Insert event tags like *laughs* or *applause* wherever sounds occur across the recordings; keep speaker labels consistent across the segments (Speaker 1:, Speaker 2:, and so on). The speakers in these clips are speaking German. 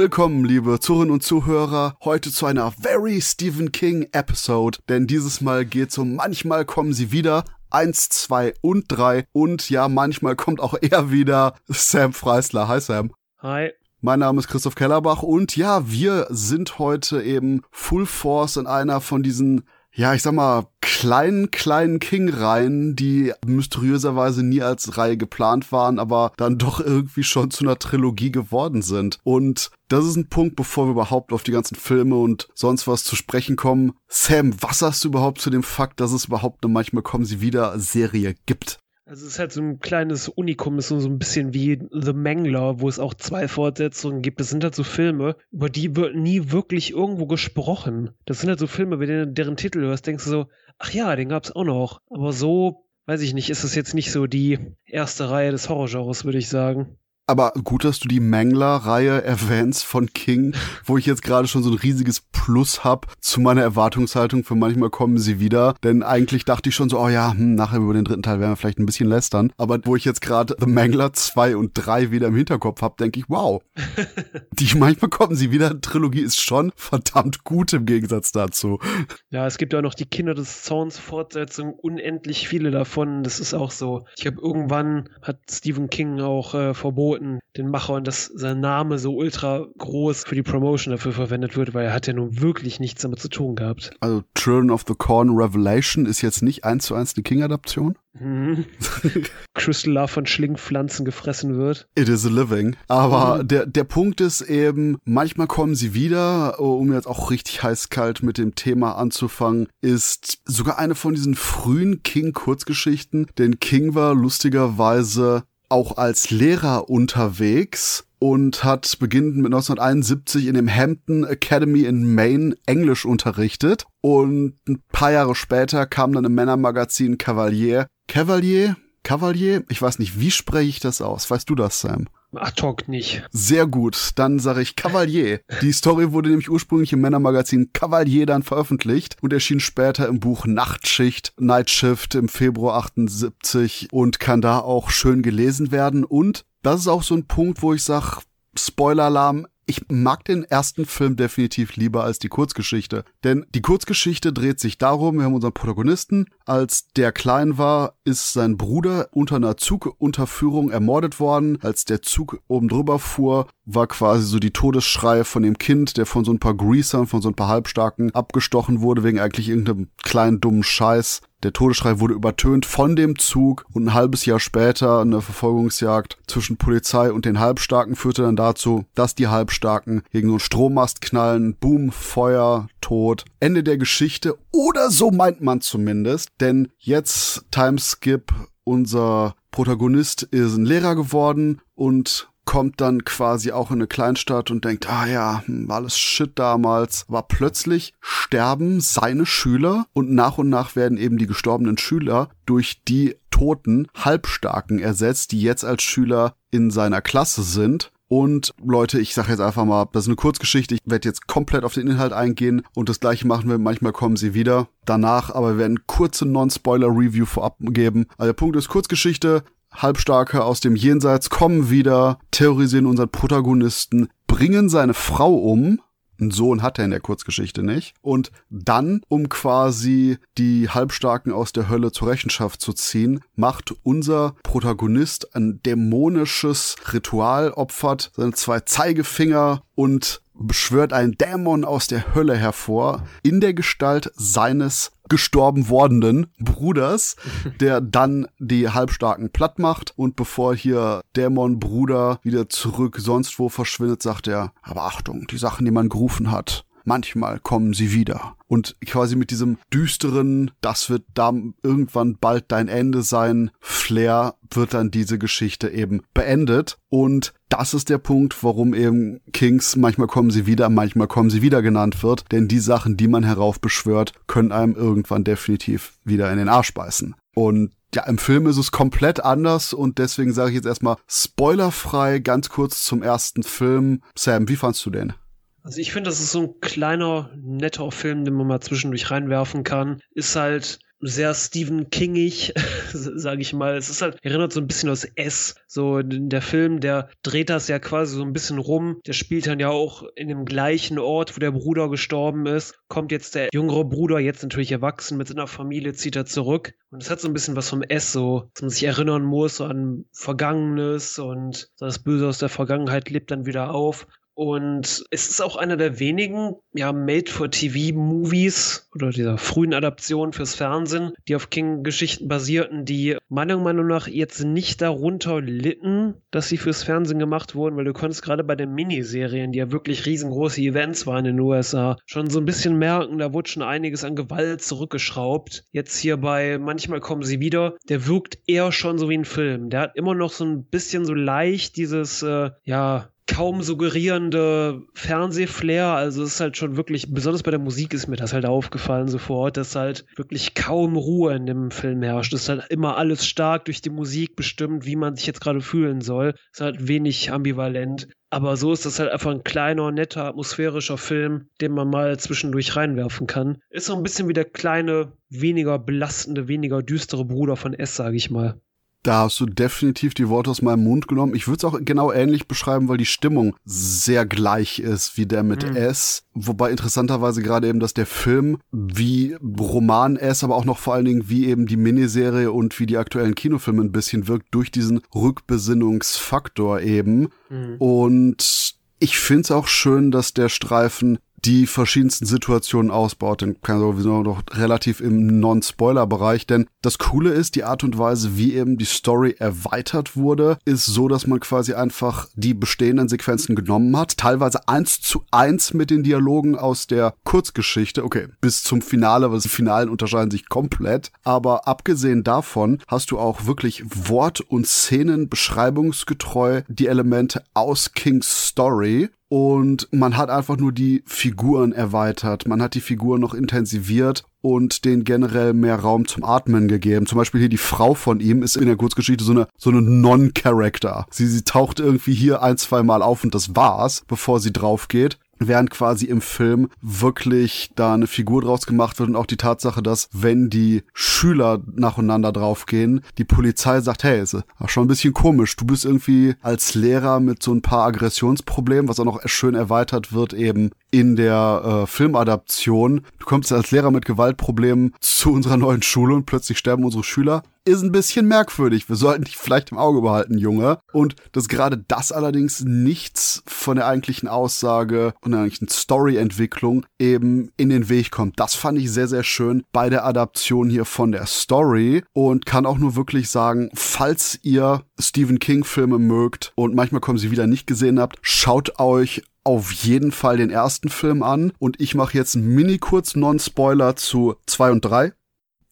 Speaker 1: Willkommen, liebe Zuhörerinnen und Zuhörer, heute zu einer Very Stephen King Episode, denn dieses Mal geht's um manchmal kommen sie wieder, eins, zwei und drei und ja, manchmal kommt auch er wieder, Sam Freisler. Hi Sam.
Speaker 2: Hi.
Speaker 1: Mein Name ist Christoph Kellerbach und ja, wir sind heute eben Full Force in einer von diesen ja, ich sag mal, kleinen, kleinen King-Reihen, die mysteriöserweise nie als Reihe geplant waren, aber dann doch irgendwie schon zu einer Trilogie geworden sind. Und das ist ein Punkt, bevor wir überhaupt auf die ganzen Filme und sonst was zu sprechen kommen. Sam, was sagst du überhaupt zu dem Fakt, dass es überhaupt eine Manchmal kommen sie wieder Serie gibt?
Speaker 2: Also es ist halt so ein kleines Unikum, ist so ein bisschen wie The Mangler, wo es auch zwei Fortsetzungen gibt. Das sind halt so Filme, über die wird nie wirklich irgendwo gesprochen. Das sind halt so Filme, wenn du deren Titel hörst, denkst du so, ach ja, den gab's auch noch. Aber so, weiß ich nicht, ist es jetzt nicht so die erste Reihe des Horrorgenres, würde ich sagen.
Speaker 1: Aber gut, dass du die Mangler-Reihe erwähnst von King, wo ich jetzt gerade schon so ein riesiges Plus hab zu meiner Erwartungshaltung für manchmal kommen sie wieder. Denn eigentlich dachte ich schon so, oh ja, hm, nachher über den dritten Teil werden wir vielleicht ein bisschen lästern. Aber wo ich jetzt gerade The Mangler 2 und 3 wieder im Hinterkopf hab, denke ich, wow. *laughs* die manchmal kommen sie wieder. Trilogie ist schon verdammt gut im Gegensatz dazu.
Speaker 2: Ja, es gibt ja auch noch die Kinder des Zorns Fortsetzung, unendlich viele davon. Das ist auch so. Ich habe irgendwann hat Stephen King auch äh, verboten, Piloten, den Machern, dass sein Name so ultra groß für die Promotion dafür verwendet wird, weil er hat ja nun wirklich nichts damit zu tun gehabt.
Speaker 1: Also Children of the Corn Revelation ist jetzt nicht eins zu eins eine King-Adaption? Mhm. *laughs*
Speaker 2: Crystal Love von Schlingpflanzen gefressen wird.
Speaker 1: It is a living. Aber mhm. der, der Punkt ist eben, manchmal kommen sie wieder, um jetzt auch richtig heiß-kalt mit dem Thema anzufangen, ist sogar eine von diesen frühen King-Kurzgeschichten. Denn King war lustigerweise auch als Lehrer unterwegs und hat beginnend mit 1971 in dem Hampton Academy in Maine Englisch unterrichtet und ein paar Jahre später kam dann im Männermagazin Cavalier. Cavalier? Cavalier? Ich weiß nicht, wie spreche ich das aus? Weißt du das, Sam?
Speaker 2: Ad hoc nicht.
Speaker 1: Sehr gut, dann sage ich Cavalier. Die Story wurde nämlich ursprünglich im Männermagazin Cavalier dann veröffentlicht und erschien später im Buch Nachtschicht, Night Shift im Februar 78 und kann da auch schön gelesen werden. Und das ist auch so ein Punkt, wo ich sage, Spoiler-Alarm, ich mag den ersten Film definitiv lieber als die Kurzgeschichte. Denn die Kurzgeschichte dreht sich darum, wir haben unseren Protagonisten, als der klein war, ist sein Bruder unter einer Zugunterführung ermordet worden. Als der Zug oben drüber fuhr, war quasi so die Todesschreie von dem Kind, der von so ein paar Greasern, von so ein paar Halbstarken abgestochen wurde, wegen eigentlich irgendeinem kleinen dummen Scheiß. Der Todesschrei wurde übertönt von dem Zug und ein halbes Jahr später eine Verfolgungsjagd zwischen Polizei und den Halbstarken führte dann dazu, dass die Halbstarken gegen so einen Strommast knallen, Boom, Feuer, Tod, Ende der Geschichte. Oder so meint man zumindest, denn jetzt Timeskip, unser Protagonist ist ein Lehrer geworden und kommt dann quasi auch in eine Kleinstadt und denkt, ah ja, hm, war alles Shit damals. Aber plötzlich sterben seine Schüler und nach und nach werden eben die gestorbenen Schüler durch die toten Halbstarken ersetzt, die jetzt als Schüler in seiner Klasse sind. Und Leute, ich sage jetzt einfach mal, das ist eine Kurzgeschichte. Ich werde jetzt komplett auf den Inhalt eingehen und das gleiche machen wir. Manchmal kommen sie wieder danach, aber wir werden kurze Non-Spoiler-Review vorab geben. Also der Punkt ist Kurzgeschichte. Halbstarke aus dem Jenseits kommen wieder, terrorisieren unseren Protagonisten, bringen seine Frau um. Einen Sohn hat er in der Kurzgeschichte nicht. Und dann, um quasi die Halbstarken aus der Hölle zur Rechenschaft zu ziehen, macht unser Protagonist ein dämonisches Ritual, opfert seine zwei Zeigefinger und beschwört einen Dämon aus der Hölle hervor in der Gestalt seines gestorben wordenen Bruders, der dann die Halbstarken platt macht und bevor hier Dämon Bruder wieder zurück sonst wo verschwindet, sagt er, aber Achtung, die Sachen, die man gerufen hat, manchmal kommen sie wieder. Und quasi mit diesem düsteren, das wird da irgendwann bald dein Ende sein, Flair wird dann diese Geschichte eben beendet. Und das ist der Punkt, warum eben Kings manchmal kommen sie wieder, manchmal kommen sie wieder genannt wird. Denn die Sachen, die man heraufbeschwört, können einem irgendwann definitiv wieder in den Arsch beißen. Und ja, im Film ist es komplett anders und deswegen sage ich jetzt erstmal spoilerfrei ganz kurz zum ersten Film. Sam, wie fandst du den?
Speaker 2: Also ich finde, das ist so ein kleiner, netter Film, den man mal zwischendurch reinwerfen kann. Ist halt sehr Stephen Kingig, *laughs* sage ich mal. Es ist halt, erinnert so ein bisschen aus S. So der Film, der dreht das ja quasi so ein bisschen rum. Der spielt dann ja auch in dem gleichen Ort, wo der Bruder gestorben ist. Kommt jetzt der jüngere Bruder, jetzt natürlich erwachsen mit seiner Familie, zieht er zurück. Und es hat so ein bisschen was vom S, so, dass man sich erinnern muss an Vergangenes und das Böse aus der Vergangenheit lebt dann wieder auf. Und es ist auch einer der wenigen, ja, Made-for-TV-Movies oder dieser frühen Adaption fürs Fernsehen, die auf King-Geschichten basierten, die meiner Meinung nach jetzt nicht darunter litten, dass sie fürs Fernsehen gemacht wurden, weil du konntest gerade bei den Miniserien, die ja wirklich riesengroße Events waren in den USA, schon so ein bisschen merken, da wurde schon einiges an Gewalt zurückgeschraubt. Jetzt hier bei Manchmal kommen sie wieder, der wirkt eher schon so wie ein Film. Der hat immer noch so ein bisschen so leicht dieses, äh, ja, kaum suggerierende Fernsehflair. Also es ist halt schon wirklich, besonders bei der Musik ist mir das halt aufgefallen sofort, dass halt wirklich kaum Ruhe in dem Film herrscht. Es ist halt immer alles stark durch die Musik bestimmt, wie man sich jetzt gerade fühlen soll. Es ist halt wenig ambivalent. Aber so ist das halt einfach ein kleiner, netter, atmosphärischer Film, den man mal zwischendurch reinwerfen kann. Ist so ein bisschen wie der kleine, weniger belastende, weniger düstere Bruder von S, sage ich mal.
Speaker 1: Da hast du definitiv die Worte aus meinem Mund genommen. Ich würde es auch genau ähnlich beschreiben, weil die Stimmung sehr gleich ist wie der mit mhm. S. Wobei interessanterweise gerade eben, dass der Film wie Roman S, aber auch noch vor allen Dingen wie eben die Miniserie und wie die aktuellen Kinofilme ein bisschen wirkt durch diesen Rückbesinnungsfaktor eben. Mhm. Und ich finde es auch schön, dass der Streifen die verschiedensten Situationen ausbaut. Den kann sowieso noch relativ im Non-Spoiler-Bereich, denn das Coole ist, die Art und Weise, wie eben die Story erweitert wurde, ist so, dass man quasi einfach die bestehenden Sequenzen genommen hat, teilweise eins zu eins mit den Dialogen aus der Kurzgeschichte, okay, bis zum Finale, weil die Finalen unterscheiden sich komplett, aber abgesehen davon hast du auch wirklich Wort- und Szenen beschreibungsgetreu die Elemente aus Kings Story und man hat einfach nur die Figuren erweitert. Man hat die Figuren noch intensiviert und den generell mehr Raum zum Atmen gegeben. Zum Beispiel hier die Frau von ihm ist in der Kurzgeschichte so eine, so eine Non-Character. Sie, sie taucht irgendwie hier ein, zwei Mal auf und das war's, bevor sie drauf geht während quasi im Film wirklich da eine Figur draus gemacht wird und auch die Tatsache, dass wenn die Schüler nacheinander draufgehen, die Polizei sagt, hey, ist schon ein bisschen komisch, du bist irgendwie als Lehrer mit so ein paar Aggressionsproblemen, was auch noch schön erweitert wird eben in der äh, Filmadaption. Du kommst als Lehrer mit Gewaltproblemen zu unserer neuen Schule und plötzlich sterben unsere Schüler ist ein bisschen merkwürdig. Wir sollten dich vielleicht im Auge behalten, Junge. Und dass gerade das allerdings nichts von der eigentlichen Aussage und der eigentlichen Story-Entwicklung eben in den Weg kommt. Das fand ich sehr, sehr schön bei der Adaption hier von der Story und kann auch nur wirklich sagen, falls ihr Stephen King-Filme mögt und manchmal kommen sie wieder nicht gesehen habt, schaut euch auf jeden Fall den ersten Film an und ich mache jetzt einen mini kurz Non-Spoiler zu 2 und 3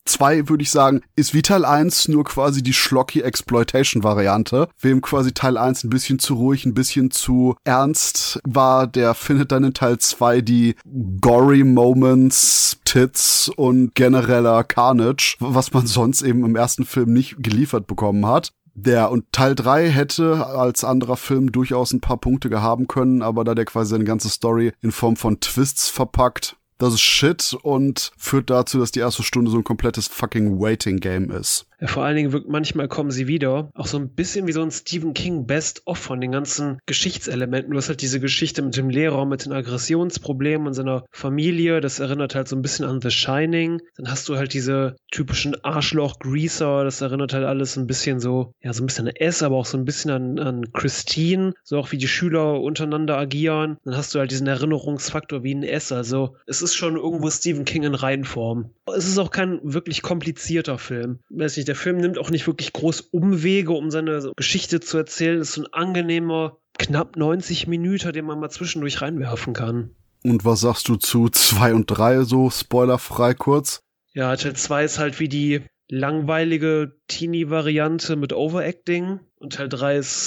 Speaker 1: 2 würde ich sagen, ist wie Teil 1 nur quasi die schlocky Exploitation Variante. Wem quasi Teil 1 ein bisschen zu ruhig, ein bisschen zu ernst war, der findet dann in Teil 2 die gory Moments, Tits und genereller Carnage, was man sonst eben im ersten Film nicht geliefert bekommen hat. Der und Teil 3 hätte als anderer Film durchaus ein paar Punkte gehaben können, aber da der quasi seine ganze Story in Form von Twists verpackt, das ist Shit und führt dazu, dass die erste Stunde so ein komplettes fucking Waiting Game ist.
Speaker 2: Vor allen Dingen wirkt manchmal kommen sie wieder. Auch so ein bisschen wie so ein Stephen King Best-of von den ganzen Geschichtselementen. Du hast halt diese Geschichte mit dem Lehrer, mit den Aggressionsproblemen und seiner Familie. Das erinnert halt so ein bisschen an The Shining. Dann hast du halt diese typischen Arschloch-Greaser. Das erinnert halt alles ein bisschen so, ja, so ein bisschen an S, aber auch so ein bisschen an, an Christine. So auch wie die Schüler untereinander agieren. Dann hast du halt diesen Erinnerungsfaktor wie ein S. Also es ist schon irgendwo Stephen King in Reihenform. Es ist auch kein wirklich komplizierter Film. Weiß nicht, der Film nimmt auch nicht wirklich groß Umwege, um seine Geschichte zu erzählen. Es ist so ein angenehmer, knapp 90 Minuten, den man mal zwischendurch reinwerfen kann.
Speaker 1: Und was sagst du zu 2 und 3, so spoilerfrei kurz?
Speaker 2: Ja, Teil 2 ist halt wie die langweilige Teenie-Variante mit Overacting. Und Teil 3 ist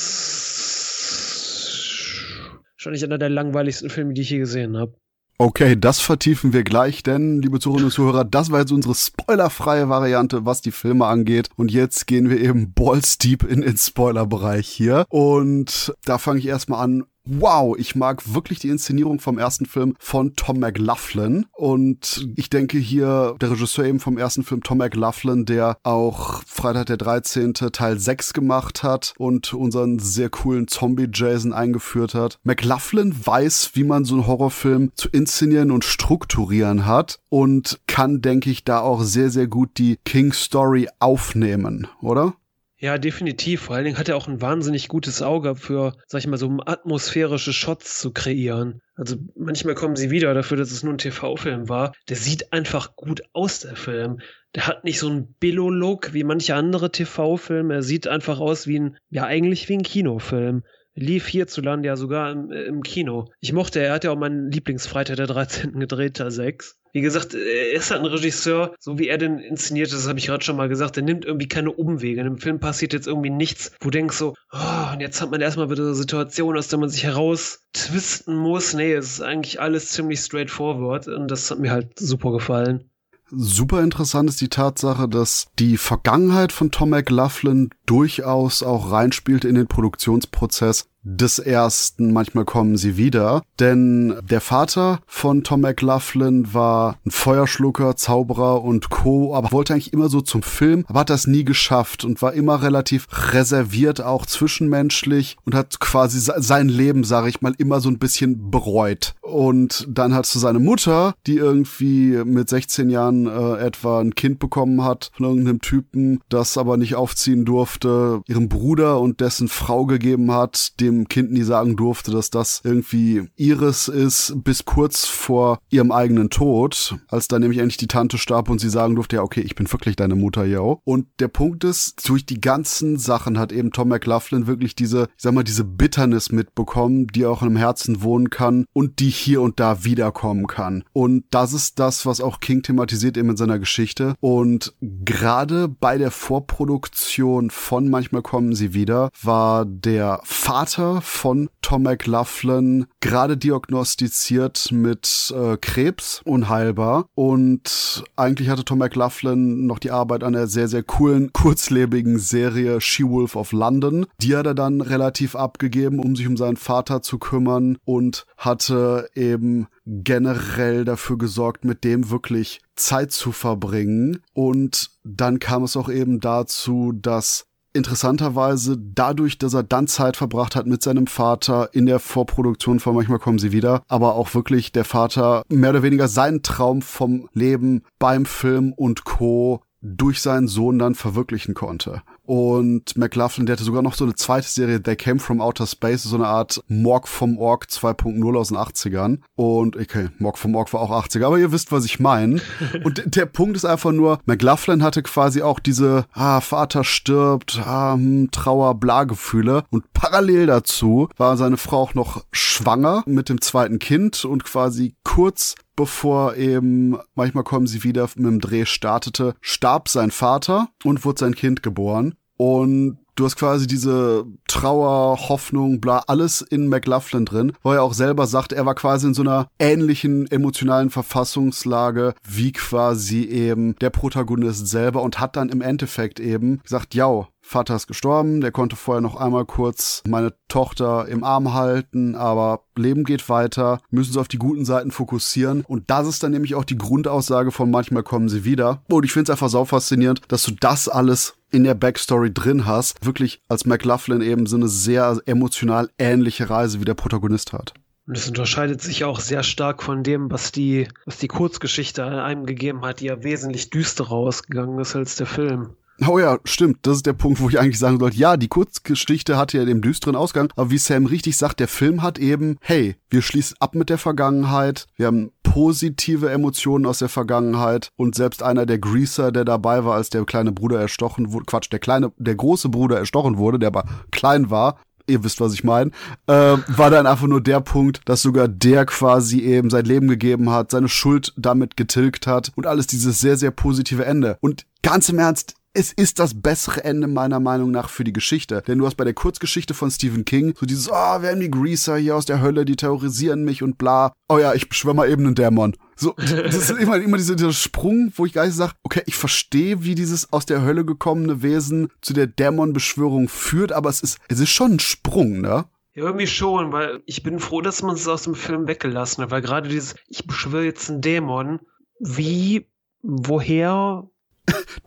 Speaker 2: wahrscheinlich einer der langweiligsten Filme, die ich je gesehen habe.
Speaker 1: Okay, das vertiefen wir gleich, denn, liebe Zuhörerinnen und Zuhörer, das war jetzt unsere spoilerfreie Variante, was die Filme angeht. Und jetzt gehen wir eben balls deep in den Spoilerbereich hier. Und da fange ich erstmal an wow, ich mag wirklich die Inszenierung vom ersten Film von Tom McLaughlin. Und ich denke hier, der Regisseur eben vom ersten Film, Tom McLaughlin, der auch Freitag der 13. Teil 6 gemacht hat und unseren sehr coolen Zombie-Jason eingeführt hat. McLaughlin weiß, wie man so einen Horrorfilm zu inszenieren und strukturieren hat und kann, denke ich, da auch sehr, sehr gut die King Story aufnehmen, oder?
Speaker 2: Ja, definitiv. Vor allen Dingen hat er auch ein wahnsinnig gutes Auge für, sag ich mal, so atmosphärische Shots zu kreieren. Also manchmal kommen sie wieder dafür, dass es nur ein TV-Film war. Der sieht einfach gut aus, der Film. Der hat nicht so einen Billo-Look wie manche andere TV-Filme. Er sieht einfach aus wie ein, ja, eigentlich wie ein Kinofilm lief hierzulande ja sogar im, im, Kino. Ich mochte, er hat ja auch meinen Lieblingsfreitag der 13. gedreht, Teil 6. Wie gesagt, er ist halt ein Regisseur, so wie er den inszeniert, das habe ich gerade schon mal gesagt, der nimmt irgendwie keine Umwege. In dem Film passiert jetzt irgendwie nichts, wo du denkst so, oh, und jetzt hat man erstmal wieder eine Situation, aus der man sich heraus twisten muss. Nee, es ist eigentlich alles ziemlich straightforward und das hat mir halt super gefallen.
Speaker 1: Super interessant ist die Tatsache, dass die Vergangenheit von Tom McLaughlin durchaus auch reinspielt in den Produktionsprozess des ersten, manchmal kommen sie wieder. Denn der Vater von Tom McLaughlin war ein Feuerschlucker, Zauberer und Co., aber wollte eigentlich immer so zum Film, aber hat das nie geschafft und war immer relativ reserviert, auch zwischenmenschlich und hat quasi sein Leben, sage ich mal, immer so ein bisschen bereut. Und dann hat du seine Mutter, die irgendwie mit 16 Jahren äh, etwa ein Kind bekommen hat von irgendeinem Typen, das aber nicht aufziehen durfte, ihrem Bruder und dessen Frau gegeben hat, dem dem Kind nie sagen durfte, dass das irgendwie ihres ist, bis kurz vor ihrem eigenen Tod, als dann nämlich endlich die Tante starb und sie sagen durfte, ja, okay, ich bin wirklich deine Mutter, yo. Und der Punkt ist, durch die ganzen Sachen hat eben Tom McLaughlin wirklich diese, ich sag mal, diese Bitternis mitbekommen, die auch im Herzen wohnen kann und die hier und da wiederkommen kann. Und das ist das, was auch King thematisiert eben in seiner Geschichte. Und gerade bei der Vorproduktion von Manchmal kommen sie wieder, war der Vater Vater von Tom McLaughlin gerade diagnostiziert mit äh, Krebs, unheilbar. Und eigentlich hatte Tom McLaughlin noch die Arbeit an einer sehr, sehr coolen, kurzlebigen Serie She-Wolf of London. Die hat er dann relativ abgegeben, um sich um seinen Vater zu kümmern und hatte eben generell dafür gesorgt, mit dem wirklich Zeit zu verbringen. Und dann kam es auch eben dazu, dass interessanterweise dadurch, dass er dann Zeit verbracht hat mit seinem Vater in der Vorproduktion von Manchmal kommen sie wieder, aber auch wirklich der Vater mehr oder weniger seinen Traum vom Leben beim Film und Co durch seinen Sohn dann verwirklichen konnte. Und McLaughlin, der hatte sogar noch so eine zweite Serie, They Came From Outer Space, so eine Art Morg vom Org 2.0 aus den 80ern. Und okay, Morg vom Org war auch 80er, aber ihr wisst, was ich meine. *laughs* Und der Punkt ist einfach nur, McLaughlin hatte quasi auch diese, ah, Vater stirbt, ah, hm, Trauer, Bla-Gefühle. Und parallel dazu war seine Frau auch noch schwanger mit dem zweiten Kind und quasi kurz bevor eben, manchmal kommen sie wieder mit dem Dreh startete, starb sein Vater und wurde sein Kind geboren. Und du hast quasi diese Trauer, Hoffnung, bla, alles in McLaughlin drin, wo er auch selber sagt, er war quasi in so einer ähnlichen emotionalen Verfassungslage wie quasi eben der Protagonist selber und hat dann im Endeffekt eben gesagt, ja, Vater ist gestorben, der konnte vorher noch einmal kurz meine Tochter im Arm halten, aber Leben geht weiter, müssen sie auf die guten Seiten fokussieren. Und das ist dann nämlich auch die Grundaussage von manchmal kommen sie wieder. Und ich finde es einfach sau faszinierend, dass du das alles in der Backstory drin hast. Wirklich als McLaughlin eben so eine sehr emotional ähnliche Reise wie der Protagonist hat.
Speaker 2: Und es unterscheidet sich auch sehr stark von dem, was die, was die Kurzgeschichte einem gegeben hat, die ja wesentlich düsterer ausgegangen ist als der Film.
Speaker 1: Oh ja, stimmt. Das ist der Punkt, wo ich eigentlich sagen sollte, ja, die Kurzgeschichte hatte ja den düsteren Ausgang, aber wie Sam richtig sagt, der Film hat eben, hey, wir schließen ab mit der Vergangenheit, wir haben positive Emotionen aus der Vergangenheit und selbst einer der Greaser, der dabei war, als der kleine Bruder erstochen wurde, Quatsch, der kleine, der große Bruder erstochen wurde, der aber klein war, ihr wisst, was ich meine, äh, war dann einfach nur der Punkt, dass sogar der quasi eben sein Leben gegeben hat, seine Schuld damit getilgt hat und alles dieses sehr, sehr positive Ende. Und ganz im Ernst, es ist das bessere Ende meiner Meinung nach für die Geschichte. Denn du hast bei der Kurzgeschichte von Stephen King so dieses, oh, wer werden die Greaser hier aus der Hölle, die terrorisieren mich und bla. Oh ja, ich beschwör mal eben einen Dämon. So, das ist immer, immer dieser, dieser Sprung, wo ich gleich sage, okay, ich verstehe, wie dieses aus der Hölle gekommene Wesen zu der Dämonbeschwörung führt, aber es ist, es ist schon ein Sprung, ne?
Speaker 2: Ja, irgendwie schon, weil ich bin froh, dass man es aus dem Film weggelassen hat, weil gerade dieses, ich beschwöre jetzt einen Dämon, wie, woher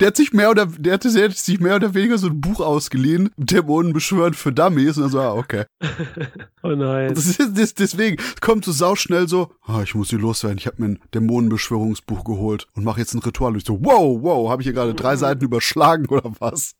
Speaker 1: der hat sich mehr oder der hat, der hat sich mehr oder weniger so ein Buch ausgeliehen, Dämonen beschwören für Dummies. Und so, ah, okay. *laughs*
Speaker 2: oh nein.
Speaker 1: Das ist, das, deswegen kommt so sauschnell so, ah, ich muss hier loswerden. Ich habe mir ein Dämonenbeschwörungsbuch geholt und mache jetzt ein Ritual. Und ich so, wow, wow, habe ich hier gerade drei Seiten überschlagen oder was?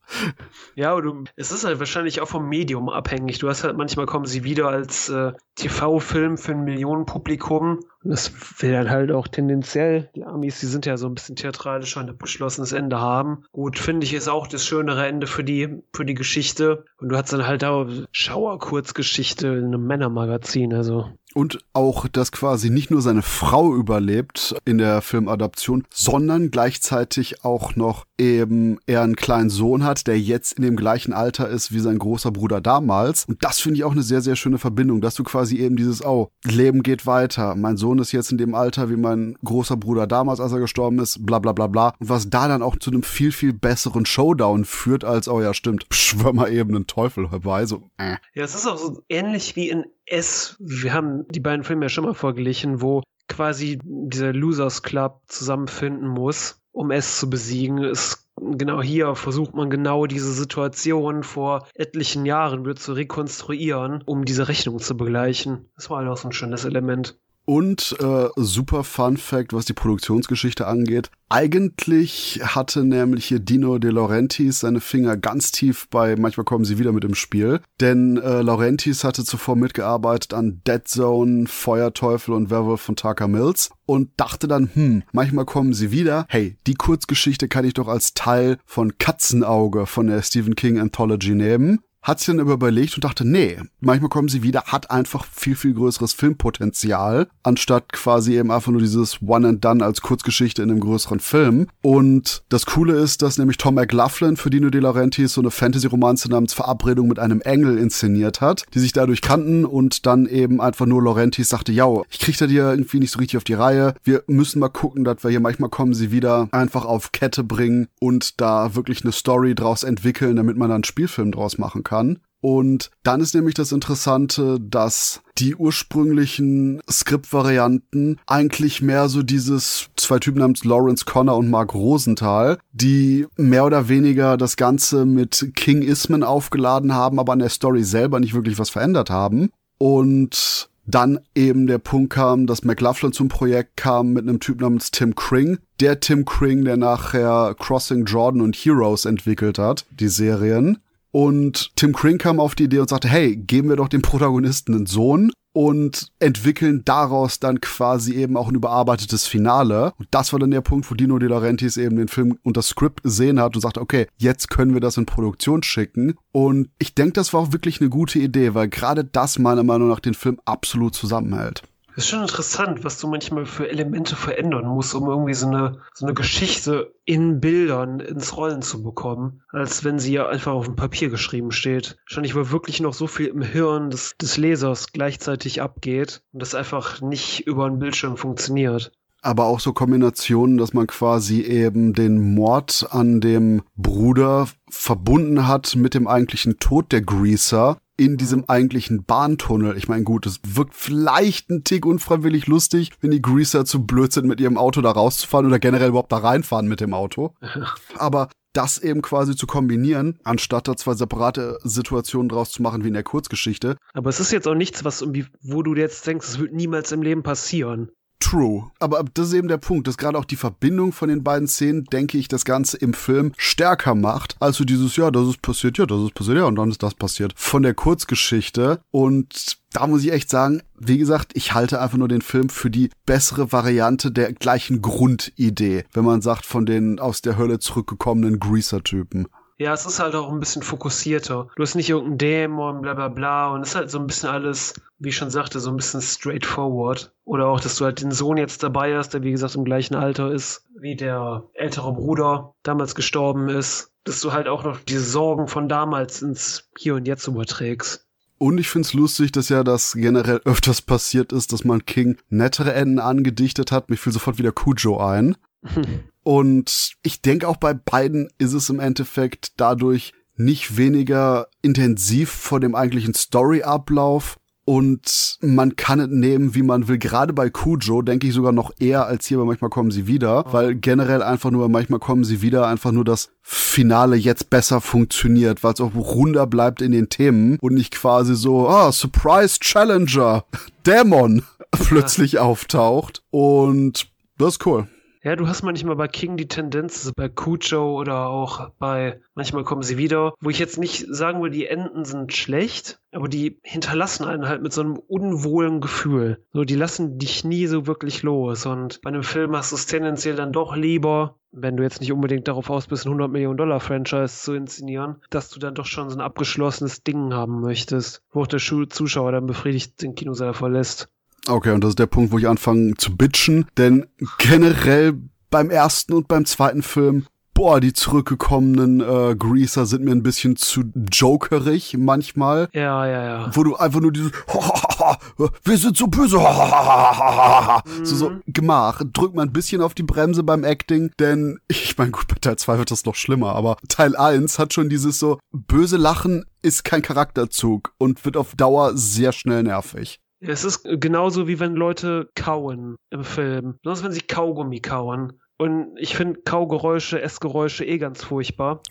Speaker 2: Ja, du, es ist halt wahrscheinlich auch vom Medium abhängig. Du hast halt manchmal kommen sie wieder als äh, TV-Film für ein Millionenpublikum. Das will dann halt auch tendenziell, die Amis, die sind ja so ein bisschen theatralisch und ein abgeschlossenes Ende haben. Gut, finde ich, ist auch das schönere Ende für die, für die Geschichte. Und du hast dann halt auch Schauer-Kurzgeschichte in einem Männermagazin, also
Speaker 1: und auch, dass quasi nicht nur seine Frau überlebt in der Filmadaption, sondern gleichzeitig auch noch eben er einen kleinen Sohn hat, der jetzt in dem gleichen Alter ist wie sein großer Bruder damals. Und das finde ich auch eine sehr, sehr schöne Verbindung, dass du quasi eben dieses, oh, Leben geht weiter. Mein Sohn ist jetzt in dem Alter wie mein großer Bruder damals, als er gestorben ist, bla bla bla bla. Und was da dann auch zu einem viel, viel besseren Showdown führt, als, oh ja, stimmt, *laughs* schwör mal eben einen Teufel herbei. So,
Speaker 2: äh. Ja, es ist auch so ähnlich wie in S. Wir haben die beiden Filme ja schon mal verglichen, wo quasi dieser Losers Club zusammenfinden muss, um S zu besiegen. Ist genau hier versucht man genau diese Situation vor etlichen Jahren wieder zu rekonstruieren, um diese Rechnung zu begleichen. Das war halt auch so ein schönes Element.
Speaker 1: Und äh, super Fun Fact, was die Produktionsgeschichte angeht. Eigentlich hatte nämlich hier Dino De Laurentiis seine Finger ganz tief bei Manchmal kommen sie wieder mit im Spiel. Denn äh, Laurentiis hatte zuvor mitgearbeitet an Dead Zone, Feuerteufel und Werwolf von Tucker Mills und dachte dann, hm, manchmal kommen sie wieder. Hey, die Kurzgeschichte kann ich doch als Teil von Katzenauge von der Stephen King Anthology nehmen hat sich dann überlegt und dachte, nee, manchmal kommen sie wieder, hat einfach viel, viel größeres Filmpotenzial, anstatt quasi eben einfach nur dieses One and Done als Kurzgeschichte in einem größeren Film. Und das Coole ist, dass nämlich Tom McLaughlin für Dino De Laurentiis so eine Fantasy-Romanze namens Verabredung mit einem Engel inszeniert hat, die sich dadurch kannten und dann eben einfach nur Laurentiis sagte, ja, ich krieg da dir irgendwie nicht so richtig auf die Reihe. Wir müssen mal gucken, dass wir hier manchmal kommen sie wieder einfach auf Kette bringen und da wirklich eine Story draus entwickeln, damit man dann einen Spielfilm draus machen kann kann. Und dann ist nämlich das Interessante, dass die ursprünglichen Skriptvarianten eigentlich mehr so dieses zwei Typen namens Lawrence Connor und Mark Rosenthal, die mehr oder weniger das Ganze mit King Isman aufgeladen haben, aber an der Story selber nicht wirklich was verändert haben. Und dann eben der Punkt kam, dass McLaughlin zum Projekt kam mit einem Typ namens Tim Kring. Der Tim Kring, der nachher Crossing Jordan und Heroes entwickelt hat, die Serien. Und Tim Kring kam auf die Idee und sagte, hey, geben wir doch dem Protagonisten einen Sohn und entwickeln daraus dann quasi eben auch ein überarbeitetes Finale. Und das war dann der Punkt, wo Dino De Laurentiis eben den Film und das Skript gesehen hat und sagte, okay, jetzt können wir das in Produktion schicken. Und ich denke, das war auch wirklich eine gute Idee, weil gerade das meiner Meinung nach den Film absolut zusammenhält.
Speaker 2: Ist schon interessant, was du manchmal für Elemente verändern musst, um irgendwie so eine, so eine Geschichte in Bildern ins Rollen zu bekommen, als wenn sie ja einfach auf dem Papier geschrieben steht. Wahrscheinlich, weil wirklich noch so viel im Hirn des, des Lesers gleichzeitig abgeht und das einfach nicht über einen Bildschirm funktioniert
Speaker 1: aber auch so Kombinationen, dass man quasi eben den Mord an dem Bruder verbunden hat mit dem eigentlichen Tod der Greaser in diesem eigentlichen Bahntunnel. Ich meine, gut, es wirkt vielleicht ein Tick unfreiwillig lustig, wenn die Greaser zu blöd sind, mit ihrem Auto da rauszufahren oder generell überhaupt da reinfahren mit dem Auto. *laughs* Aber das eben quasi zu kombinieren, anstatt da zwei separate Situationen draus zu machen wie in der Kurzgeschichte.
Speaker 2: Aber es ist jetzt auch nichts, was irgendwie, wo du jetzt denkst, es wird niemals im Leben passieren.
Speaker 1: True. Aber das ist eben der Punkt, dass gerade auch die Verbindung von den beiden Szenen, denke ich, das Ganze im Film stärker macht, als so dieses, ja, das ist passiert, ja, das ist passiert, ja, und dann ist das passiert. Von der Kurzgeschichte. Und da muss ich echt sagen, wie gesagt, ich halte einfach nur den Film für die bessere Variante der gleichen Grundidee, wenn man sagt, von den aus der Hölle zurückgekommenen Greaser-Typen.
Speaker 2: Ja, es ist halt auch ein bisschen fokussierter. Du hast nicht irgendeinen Dämon, bla bla bla. Und es ist halt so ein bisschen alles, wie ich schon sagte, so ein bisschen straightforward. Oder auch, dass du halt den Sohn jetzt dabei hast, der wie gesagt im gleichen Alter ist, wie der ältere Bruder damals gestorben ist. Dass du halt auch noch diese Sorgen von damals ins Hier und Jetzt überträgst.
Speaker 1: Und ich find's lustig, dass ja das generell öfters passiert ist, dass man King nettere Enden angedichtet hat. Mich fiel sofort wieder Cujo ein. *laughs* Und ich denke auch bei beiden ist es im Endeffekt dadurch nicht weniger intensiv vor dem eigentlichen Storyablauf und man kann es nehmen, wie man will. Gerade bei Cujo denke ich sogar noch eher als hier bei Manchmal kommen sie wieder, weil generell einfach nur Manchmal kommen sie wieder einfach nur das Finale jetzt besser funktioniert, weil es auch runder bleibt in den Themen und nicht quasi so, ah, Surprise Challenger, *laughs* Dämon *laughs* plötzlich *laughs* auftaucht und das ist cool.
Speaker 2: Ja, du hast manchmal bei King die Tendenz, bei Cujo oder auch bei Manchmal kommen sie wieder, wo ich jetzt nicht sagen will, die Enden sind schlecht, aber die hinterlassen einen halt mit so einem unwohlen Gefühl. So, die lassen dich nie so wirklich los. Und bei einem Film hast du es tendenziell dann doch lieber, wenn du jetzt nicht unbedingt darauf aus bist, ein 100 Millionen Dollar Franchise zu inszenieren, dass du dann doch schon so ein abgeschlossenes Ding haben möchtest, wo auch der Zuschauer dann befriedigt den Kinosaal verlässt.
Speaker 1: Okay, und das ist der Punkt, wo ich anfange zu bitchen, denn generell beim ersten und beim zweiten Film boah, die zurückgekommenen äh, Greaser sind mir ein bisschen zu jokerig manchmal.
Speaker 2: Ja, ja, ja.
Speaker 1: Wo du einfach nur dieses *laughs* wir sind so böse mhm. so, so gemach. Drückt man ein bisschen auf die Bremse beim Acting, denn *laughs* ich meine, gut, bei Teil 2 wird das noch schlimmer, aber Teil 1 hat schon dieses so böse Lachen ist kein Charakterzug und wird auf Dauer sehr schnell nervig.
Speaker 2: Es ist genauso wie wenn Leute kauen im Film. Besonders wenn sie Kaugummi kauen. Und ich finde Kaugeräusche, Essgeräusche eh ganz furchtbar.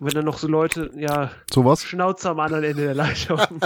Speaker 2: Und wenn dann noch so Leute, ja,
Speaker 1: sowas
Speaker 2: Schnauze am anderen Ende der Leitung. *laughs*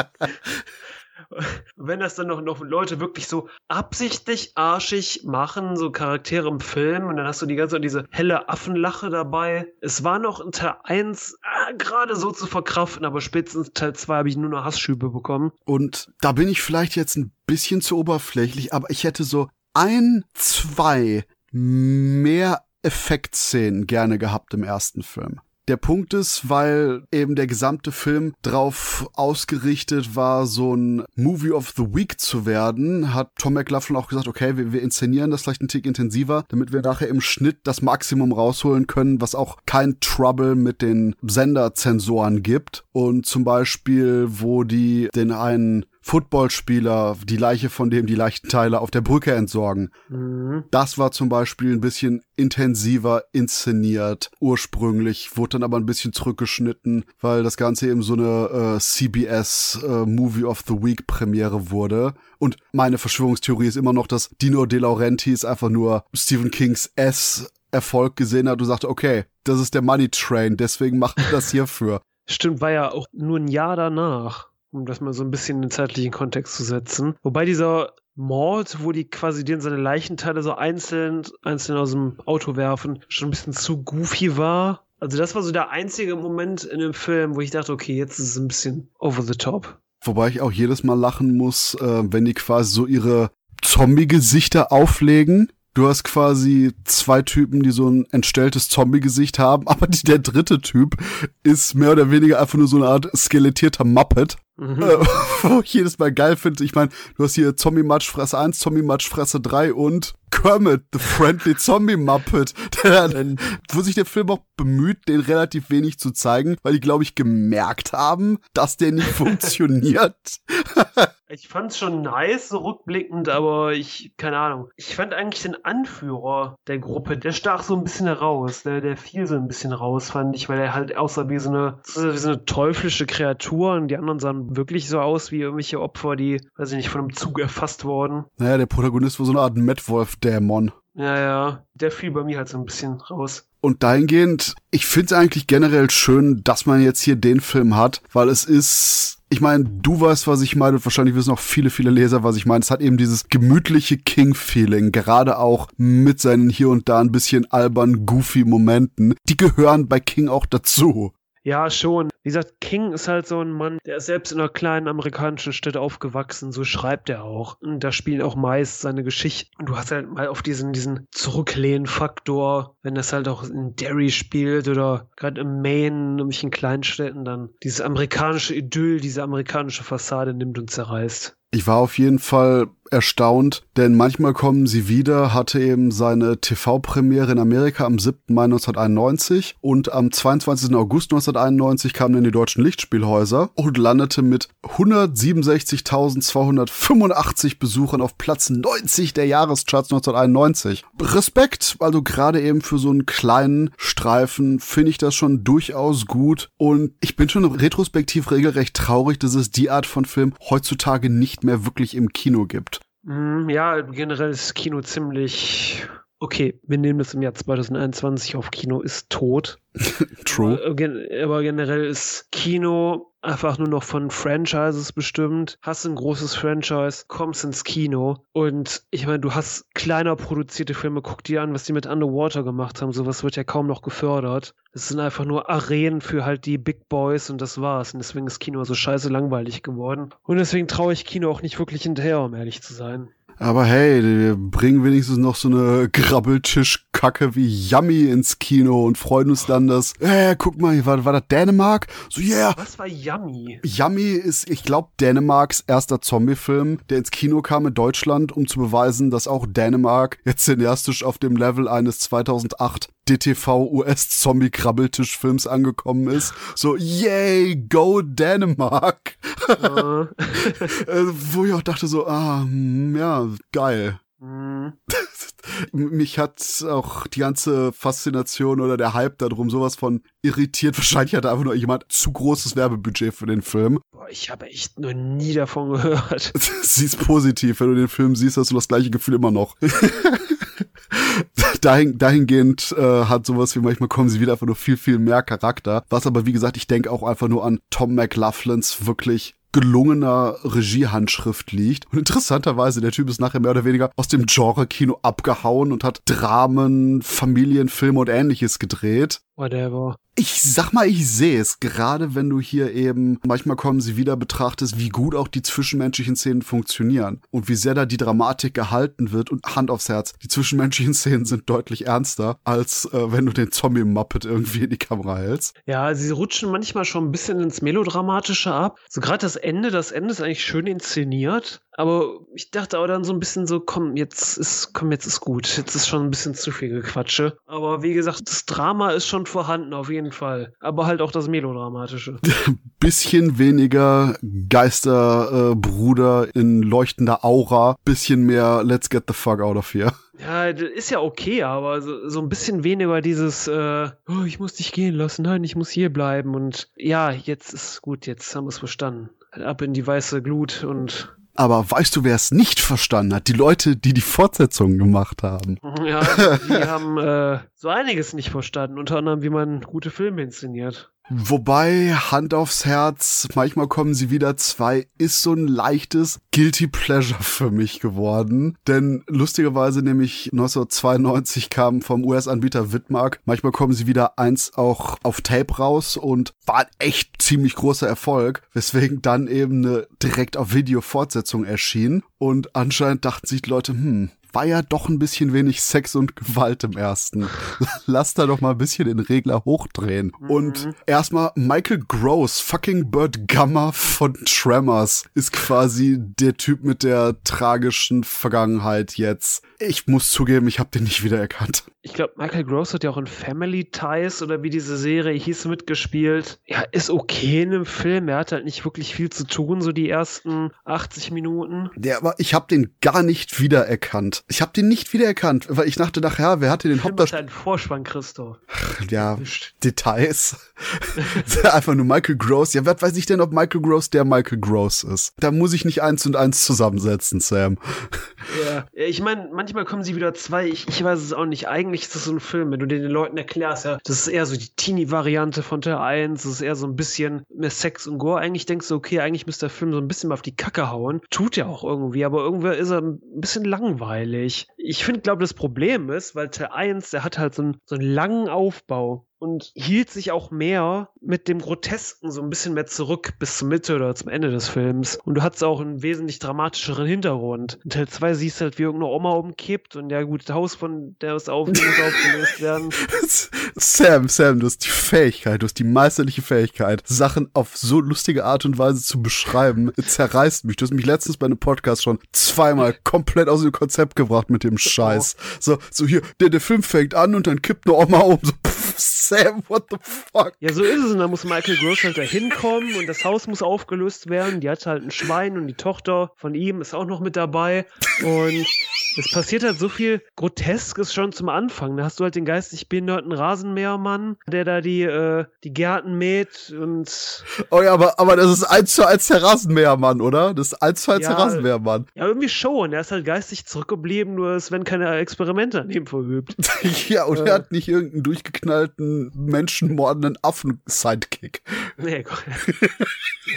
Speaker 2: *laughs* wenn das dann noch, noch Leute wirklich so absichtlich arschig machen, so Charaktere im Film, und dann hast du die ganze Zeit diese helle Affenlache dabei. Es war noch in Teil 1 äh, gerade so zu verkraften, aber spätestens Teil 2 habe ich nur noch Hassschübe bekommen.
Speaker 1: Und da bin ich vielleicht jetzt ein bisschen zu oberflächlich, aber ich hätte so ein, zwei mehr Effektszenen gerne gehabt im ersten Film. Der Punkt ist, weil eben der gesamte Film drauf ausgerichtet war, so ein Movie of the Week zu werden, hat Tom McLaughlin auch gesagt, okay, wir, wir inszenieren das vielleicht ein Tick intensiver, damit wir nachher im Schnitt das Maximum rausholen können, was auch kein Trouble mit den Senderzensoren gibt. Und zum Beispiel, wo die den einen Footballspieler, die Leiche von dem die Leichenteile auf der Brücke entsorgen. Mhm. Das war zum Beispiel ein bisschen intensiver inszeniert ursprünglich, wurde dann aber ein bisschen zurückgeschnitten, weil das Ganze eben so eine äh, CBS äh, Movie of the Week Premiere wurde. Und meine Verschwörungstheorie ist immer noch, dass Dino De Laurentiis einfach nur Stephen Kings S Erfolg gesehen hat und sagte, okay, das ist der Money Train, deswegen machen wir das hierfür. *laughs*
Speaker 2: Stimmt, war ja auch nur ein Jahr danach um das mal so ein bisschen in den zeitlichen Kontext zu setzen. Wobei dieser Mord, wo die quasi den seine Leichenteile so einzeln, einzeln aus dem Auto werfen, schon ein bisschen zu goofy war. Also das war so der einzige Moment in dem Film, wo ich dachte, okay, jetzt ist es ein bisschen over the top.
Speaker 1: Wobei ich auch jedes Mal lachen muss, äh, wenn die quasi so ihre Zombie-Gesichter auflegen Du hast quasi zwei Typen, die so ein entstelltes Zombie-Gesicht haben, *laughs* aber die, der dritte Typ ist mehr oder weniger einfach nur so eine Art skelettierter Muppet. Mhm. Äh, *laughs* wo ich jedes Mal geil finde. Ich meine, du hast hier Zombie-Matschfresse 1, Zombie-Matschfresse 3 und Kermit, the Friendly Zombie Muppet, der, wo sich der Film auch bemüht, den relativ wenig zu zeigen, weil die, glaube ich, gemerkt haben, dass der nicht *laughs* funktioniert.
Speaker 2: ich fand's schon nice, so rückblickend, aber ich, keine Ahnung. Ich fand eigentlich den Anführer der Gruppe, der stach so ein bisschen heraus. Der, der fiel so ein bisschen raus, fand ich, weil er halt aussah wie so eine, wie so eine teuflische Kreatur und die anderen sahen wirklich so aus wie irgendwelche Opfer, die, weiß ich nicht, von einem Zug erfasst wurden.
Speaker 1: Naja, der Protagonist war so eine Art Metwolf-Dämon.
Speaker 2: Ja, ja, der fiel bei mir halt so ein bisschen raus.
Speaker 1: Und dahingehend, ich finde es eigentlich generell schön, dass man jetzt hier den Film hat, weil es ist, ich meine, du weißt, was ich meine, und wahrscheinlich wissen auch viele, viele Leser, was ich meine. Es hat eben dieses gemütliche King-Feeling, gerade auch mit seinen hier und da ein bisschen albern, goofy Momenten. Die gehören bei King auch dazu.
Speaker 2: Ja, schon. Wie gesagt, King ist halt so ein Mann, der ist selbst in einer kleinen amerikanischen Stadt aufgewachsen, so schreibt er auch. Und da spielen auch meist seine Geschichten. Und du hast halt mal auf diesen, diesen Zurücklehnen-Faktor, wenn das halt auch in Derry spielt oder gerade im Maine, in irgendwelchen Kleinstädten, dann dieses amerikanische Idyll, diese amerikanische Fassade nimmt und zerreißt.
Speaker 1: Ich war auf jeden Fall erstaunt, denn manchmal kommen sie wieder, hatte eben seine TV-Premiere in Amerika am 7. Mai 1991 und am 22. August 1991 kam er in die deutschen Lichtspielhäuser und landete mit 167.285 Besuchern auf Platz 90 der Jahrescharts 1991. Respekt, also gerade eben für so einen kleinen Streifen finde ich das schon durchaus gut und ich bin schon retrospektiv regelrecht traurig, dass es die Art von Film heutzutage nicht mehr wirklich im Kino gibt.
Speaker 2: Mm, ja, generell ist Kino ziemlich okay. Wir nehmen das im Jahr 2021 auf. Kino ist tot. *laughs*
Speaker 1: True.
Speaker 2: Aber, aber, generell ist Kino einfach nur noch von Franchises bestimmt. Hast ein großes Franchise, kommst ins Kino und ich meine, du hast kleiner produzierte Filme, guck dir an, was die mit Underwater gemacht haben. Sowas wird ja kaum noch gefördert. Das sind einfach nur Arenen für halt die Big Boys und das war's. Und deswegen ist Kino so scheiße langweilig geworden. Und deswegen traue ich Kino auch nicht wirklich hinterher, um ehrlich zu sein.
Speaker 1: Aber hey, wir bringen wenigstens noch so eine Grabbeltischkacke wie Yummy ins Kino und freuen uns dann, dass, äh, guck mal, war, war das Dänemark? So, yeah.
Speaker 2: Was war Yummy?
Speaker 1: Yummy ist, ich glaube, Dänemarks erster Zombie-Film, der ins Kino kam in Deutschland, um zu beweisen, dass auch Dänemark jetzt cineastisch auf dem Level eines 2008 DTV-US-Zombie-Krabbeltisch-Films angekommen ist. So, yay, go Dänemark. Uh. *laughs* Wo ich auch dachte so, ah, hm, ja, geil. Mm. *laughs* Mich hat auch die ganze Faszination oder der Hype darum sowas von irritiert. Wahrscheinlich hat einfach nur jemand zu großes Werbebudget für den Film.
Speaker 2: Boah, ich habe echt noch nie davon gehört. *laughs*
Speaker 1: Siehst positiv, wenn du den Film siehst, hast du das gleiche Gefühl immer noch. *laughs* Dahin, dahingehend äh, hat sowas wie manchmal kommen sie wieder einfach nur viel, viel mehr Charakter. Was aber, wie gesagt, ich denke auch einfach nur an Tom McLaughlins wirklich gelungener Regiehandschrift liegt. Und interessanterweise, der Typ ist nachher mehr oder weniger aus dem Genre-Kino abgehauen und hat Dramen, Familienfilme und ähnliches gedreht.
Speaker 2: Whatever.
Speaker 1: Ich sag mal, ich sehe es, gerade wenn du hier eben, manchmal kommen sie wieder betrachtest, wie gut auch die zwischenmenschlichen Szenen funktionieren und wie sehr da die Dramatik gehalten wird und Hand aufs Herz. Die zwischenmenschlichen *laughs* Szenen sind deutlich ernster, als äh, wenn du den Zombie-Muppet irgendwie in die Kamera hältst.
Speaker 2: Ja, sie rutschen manchmal schon ein bisschen ins Melodramatische ab. So gerade das Ende, das Ende ist eigentlich schön inszeniert. Aber ich dachte auch dann so ein bisschen so, komm, jetzt ist, komm, jetzt ist gut. Jetzt ist schon ein bisschen zu viel Gequatsche. Aber wie gesagt, das Drama ist schon vorhanden, auf jeden Fall. Aber halt auch das Melodramatische. *laughs*
Speaker 1: bisschen weniger Geisterbruder äh, in leuchtender Aura. Bisschen mehr Let's get the fuck out of here.
Speaker 2: Ja, ist ja okay, aber so, so ein bisschen weniger dieses, äh, oh, ich muss dich gehen lassen, nein, ich muss hier bleiben. Und ja, jetzt ist gut, jetzt haben wir es verstanden. Ab in die weiße Glut und
Speaker 1: aber weißt du, wer es nicht verstanden hat? Die Leute, die die Fortsetzung gemacht haben.
Speaker 2: Ja, die *laughs* haben äh, so einiges nicht verstanden. Unter anderem, wie man gute Filme inszeniert.
Speaker 1: Wobei, Hand aufs Herz, manchmal kommen sie wieder zwei, ist so ein leichtes Guilty Pleasure für mich geworden. Denn lustigerweise nämlich 1992 kam vom US-Anbieter Widmark, manchmal kommen sie wieder eins auch auf Tape raus und war echt ziemlich großer Erfolg, weswegen dann eben eine direkt auf Video-Fortsetzung erschien. Und anscheinend dachten sich die Leute, hm, war ja doch ein bisschen wenig Sex und Gewalt im ersten. *laughs* Lass da doch mal ein bisschen den Regler hochdrehen. Mhm. Und erstmal Michael Gross, fucking Bird Gamma von Tremors, ist quasi der Typ mit der tragischen Vergangenheit jetzt. Ich muss zugeben, ich habe den nicht wiedererkannt.
Speaker 2: Ich glaube, Michael Gross hat ja auch in Family Ties oder wie diese Serie hieß mitgespielt. Ja, ist okay in einem Film. Er hat halt nicht wirklich viel zu tun, so die ersten 80 Minuten.
Speaker 1: Der, aber ich habe den gar nicht wiedererkannt. Ich habe den nicht wiedererkannt, weil ich dachte nachher, wer hatte den
Speaker 2: Hauptdarsteller? ein Vorspann, Christo.
Speaker 1: Ja, Details. *laughs* *laughs* Einfach nur Michael Gross. Ja, wer weiß ich denn, ob Michael Gross der Michael Gross ist? Da muss ich nicht eins und eins zusammensetzen, Sam.
Speaker 2: Ja, ich meine, manchmal kommen sie wieder zwei. Ich, ich weiß es auch nicht. Eigentlich ist das so ein Film, wenn du den Leuten erklärst, ja, das ist eher so die Teenie-Variante von Teil 1. Das ist eher so ein bisschen mehr Sex und Gore. Eigentlich denkst du, okay, eigentlich müsste der Film so ein bisschen mal auf die Kacke hauen. Tut er auch irgendwie, aber irgendwie ist er ein bisschen langweilig. Ich finde, glaube das Problem ist, weil Teil 1, der hat halt so einen, so einen langen Aufbau. Und hielt sich auch mehr mit dem Grotesken so ein bisschen mehr zurück bis zur Mitte oder zum Ende des Films. Und du hattest auch einen wesentlich dramatischeren Hintergrund. In Teil 2 siehst du halt, wie irgendeine Oma umkippt und ja gut, das Haus von der ist auf, muss aufgelöst werden.
Speaker 1: Sam, Sam, du hast die Fähigkeit, du hast die meisterliche Fähigkeit, Sachen auf so lustige Art und Weise zu beschreiben. Zerreißt mich. Du hast mich letztens bei einem Podcast schon zweimal komplett aus dem Konzept gebracht mit dem Scheiß. So, so hier, der, der Film fängt an und dann kippt eine Oma um. So, pff, Sam, what the fuck?
Speaker 2: Ja, so ist es. Und dann muss Michael Gross halt da hinkommen und das Haus muss aufgelöst werden. Die hat halt ein Schwein und die Tochter von ihm ist auch noch mit dabei. Und es passiert halt so viel Groteskes schon zum Anfang. Da hast du halt den geistig behinderten Rasenmähermann, der da die, äh, die Gärten mäht und.
Speaker 1: Oh ja, aber, aber das ist eins zu eins der Rasenmähermann, oder? Das ist eins zu eins
Speaker 2: Ja.
Speaker 1: der Rasenmähermann.
Speaker 2: Ja, irgendwie schon. Er ist halt geistig zurückgeblieben, nur es werden keine Experimente an ihm verübt. *laughs*
Speaker 1: ja, und
Speaker 2: Äh.
Speaker 1: er hat nicht irgendeinen durchgeknallten, menschenmordenden Affen-Sidekick.
Speaker 2: Nee, *laughs* Gott.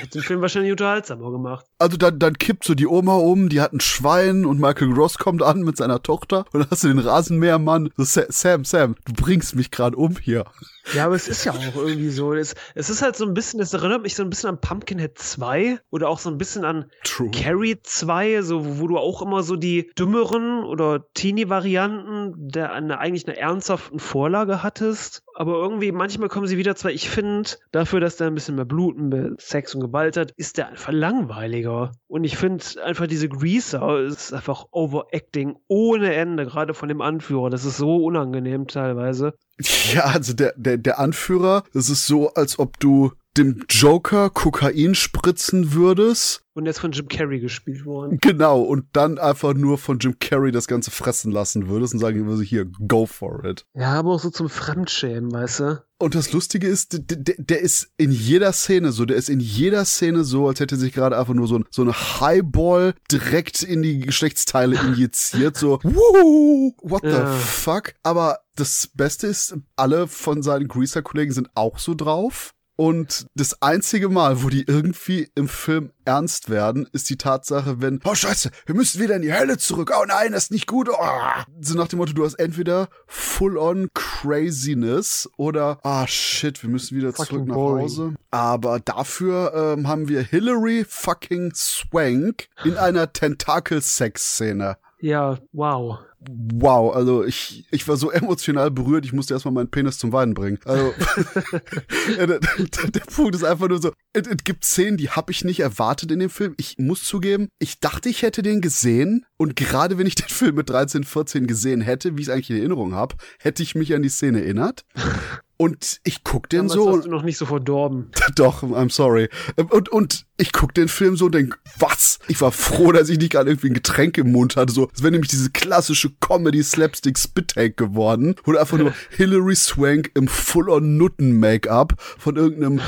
Speaker 2: Hat den Film wahrscheinlich unterhaltsamer gemacht.
Speaker 1: Also dann, dann kippt so die Oma um, die hat ein Schwein und Michael Gross kommt an mit seiner Tochter und dann hast du den Rasenmähermann. So, Sa- Sam, Sam, du bringst mich gerade um hier.
Speaker 2: Ja, aber es ist ja auch irgendwie so. Es, es ist halt so ein bisschen, das erinnert mich so ein bisschen an Pumpkinhead 2 oder auch so ein bisschen an
Speaker 1: True.
Speaker 2: Carrie 2, so, wo, wo du auch immer so die dümmeren oder Teenie-Varianten der eine, eigentlich eine ernsthaften Vorlage hattest. Aber irgendwie, manchmal kommen sie wieder zwar, ich finde, dafür, dass der ein bisschen mehr Blut, mehr Sex und Gewalt hat, ist der einfach langweiliger. Und ich finde einfach diese Greaser ist einfach Overacting ohne Ende, gerade von dem Anführer. Das ist so unangenehm teilweise. *laughs*
Speaker 1: Ja, also der, der, der Anführer, das ist so, als ob du dem Joker Kokain spritzen würdest.
Speaker 2: Und der ist von Jim Carrey gespielt worden.
Speaker 1: Genau, und dann einfach nur von Jim Carrey das Ganze fressen lassen würdest und sagen würdest, hier, go for it.
Speaker 2: Ja, aber auch so zum Fremdschämen, weißt du?
Speaker 1: Und das Lustige ist, der, ist in jeder Szene so, der ist in jeder Szene so, als hätte sich gerade einfach nur so, ein, so eine Highball direkt in die Geschlechtsteile *laughs* injiziert, so, wuhu, what the
Speaker 2: Ja.
Speaker 1: fuck? Aber das Beste ist, alle von seinen Greaser-Kollegen sind auch so drauf. Und das einzige Mal, wo die irgendwie im Film ernst werden, ist die Tatsache, wenn, oh scheiße, wir müssen wieder in die Hölle zurück. Oh nein, das ist nicht gut. Oh. So nach dem Motto, du hast entweder full-on Craziness oder, ah shit, wir müssen wieder
Speaker 2: Fucking
Speaker 1: zurück nach
Speaker 2: boring.
Speaker 1: Hause. Aber dafür ähm, haben wir Hillary fucking Swank in einer Tentakel-Sex-Szene.
Speaker 2: Ja, wow.
Speaker 1: Wow, also ich, ich war so emotional berührt, ich musste erstmal meinen Penis zum Weinen bringen. Also ja, *laughs* der, der, der Punkt ist einfach nur so, es, es gibt Szenen, die habe ich nicht erwartet in dem Film. Ich muss zugeben, ich dachte, ich hätte den gesehen und gerade wenn ich den Film mit 13, 14 gesehen hätte, wie ich es eigentlich in Erinnerung habe, hätte ich mich an die Szene erinnert. Und ich guck den
Speaker 2: Damals
Speaker 1: so und
Speaker 2: du noch nicht so verdorben. *laughs*
Speaker 1: doch, I'm sorry. Und, und ich guck den Film so und denk, was? Ich war froh, dass ich nicht gerade irgendwie ein Getränk im Mund hatte. So, es wäre nämlich diese klassische Comedy-Slapstick-Spit-Take geworden. Oder einfach nur *laughs* Hilary Swank im Full-on-Nutten-Make-up von irgendeinem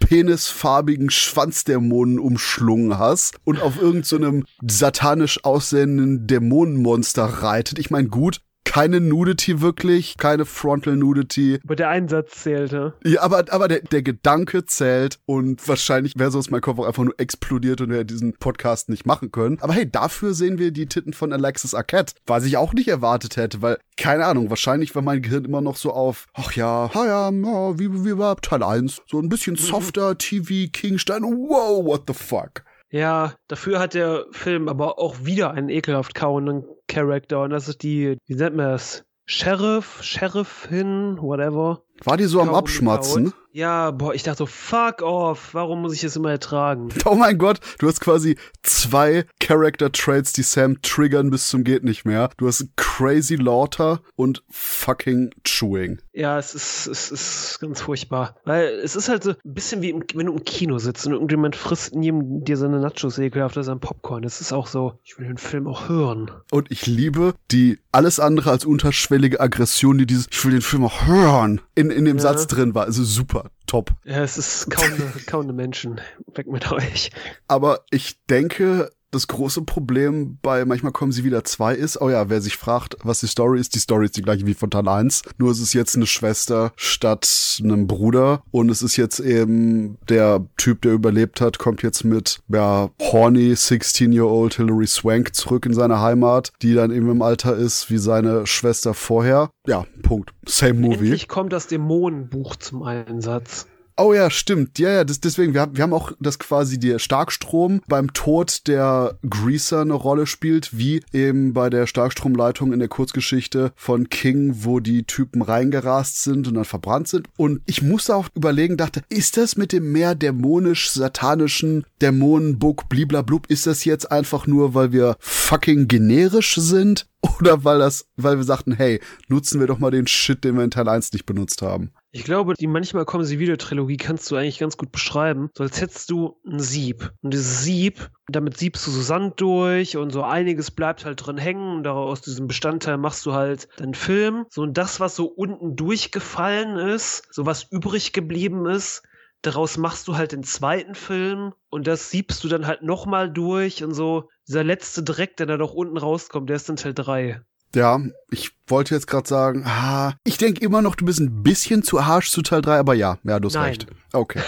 Speaker 1: penisfarbigen Schwanzdämonen umschlungen hast und auf irgendeinem satanisch aussehenden Dämonenmonster reitet. Ich meine, gut, keine Nudity wirklich, keine Frontal Nudity.
Speaker 2: Aber der Einsatz zählte.
Speaker 1: Ja, aber, aber der, der Gedanke zählt und wahrscheinlich wäre sonst mein Kopf auch einfach nur explodiert und wir diesen Podcast nicht machen können. Aber hey, dafür sehen wir die Titten von Alexis Arquette, was ich auch nicht erwartet hätte, weil, keine Ahnung, wahrscheinlich war mein Gehirn immer noch so auf, ach ja, ha ja, ja wie, wie war Teil 1? So ein bisschen softer TV, Kingstein, wow, what the fuck?
Speaker 2: Ja, dafür hat der Film aber auch wieder einen ekelhaft kauenden Charakter und das ist die, wie nennt man das? Sheriff, Sheriffin, whatever.
Speaker 1: War die so am Abschmatzen?
Speaker 2: kaut. Ja, boah, ich dachte so, fuck off, warum muss ich das immer ertragen? *laughs*
Speaker 1: Oh mein Gott, du hast quasi zwei Character Traits, die Sam triggern bis zum geht nicht mehr. Du hast Crazy Laughter und fucking Chewing.
Speaker 2: Ja, es ist, es ist ganz furchtbar. Weil es ist halt so ein bisschen wie, im, wenn du im Kino sitzt und irgendjemand frisst neben dir seine Nachos ekelhaft oder sein Popcorn. Es ist auch so, ich will den Film auch hören.
Speaker 1: Und ich liebe die alles andere als unterschwellige Aggression, die dieses, ich will den Film auch hören, in, in dem
Speaker 2: Ja.
Speaker 1: Satz drin war. Also super, top.
Speaker 2: Ja, es ist kaum eine, kaum eine Menschen. Weg mit euch.
Speaker 1: Aber ich denke, das große Problem bei manchmal kommen sie wieder zwei ist, oh ja, wer sich fragt, was die Story ist, die Story ist die gleiche wie von Teil 1, nur es ist jetzt eine Schwester statt einem Bruder und es ist jetzt eben der Typ, der überlebt hat, kommt jetzt mit, ja, horny 16-year-old Hilary Swank zurück in seine Heimat, die dann eben im Alter ist wie seine Schwester vorher. Ja, Punkt. Same movie.
Speaker 2: Endlich kommt das Dämonenbuch zum Einsatz.
Speaker 1: Oh ja, stimmt. Ja, ja, das, deswegen, wir haben, wir haben auch, dass quasi der Starkstrom beim Tod der Greaser eine Rolle spielt, wie eben bei der Starkstromleitung in der Kurzgeschichte von King, wo die Typen reingerast sind und dann verbrannt sind. Und ich musste auch überlegen, dachte, ist das mit dem mehr dämonisch-satanischen Dämonenbuck bliblablub, ist das jetzt einfach nur, weil wir fucking generisch sind? *laughs* Oder weil das, weil wir sagten, hey, nutzen wir doch mal den Shit, den wir in Teil 1 nicht benutzt haben.
Speaker 2: Ich glaube, die manchmal kommen sie wieder Trilogie kannst du eigentlich ganz gut beschreiben. So als hättest du ein Sieb. Und dieses Sieb, damit siebst du so Sand durch und so einiges bleibt halt drin hängen. Und daraus diesem Bestandteil machst du halt deinen Film. So und das, was so unten durchgefallen ist, so was übrig geblieben ist, daraus machst du halt den zweiten Film und das siebst du dann halt nochmal durch und so. Dieser letzte Dreck, der da doch unten rauskommt, der ist dann Teil 3.
Speaker 1: Ja, ich wollte jetzt gerade sagen, ah, ich denke immer noch, du bist ein bisschen zu harsch zu Teil 3, aber ja, ja, du hast
Speaker 2: Nein.
Speaker 1: recht. Okay.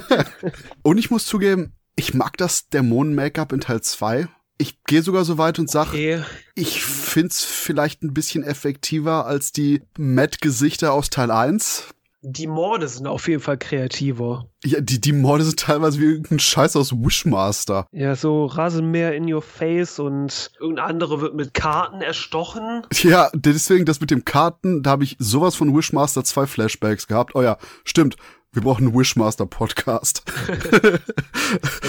Speaker 1: *laughs* und ich muss zugeben, ich mag das Dämonen-Make-up in Teil 2. Ich gehe sogar so weit und sage,
Speaker 2: Okay.
Speaker 1: ich find's vielleicht ein bisschen effektiver als die Matt-Gesichter aus Teil 1.
Speaker 2: Die Morde sind auf jeden Fall kreativer.
Speaker 1: Ja, die, die Morde sind teilweise wie irgendein Scheiß aus Wishmaster.
Speaker 2: Ja, so Rasenmäher in your face und irgendein andere wird mit Karten erstochen.
Speaker 1: Ja, deswegen das mit dem Karten, da habe ich sowas von Wishmaster 2 Flashbacks gehabt. Oh ja, stimmt. Wir brauchen einen Wishmaster-Podcast.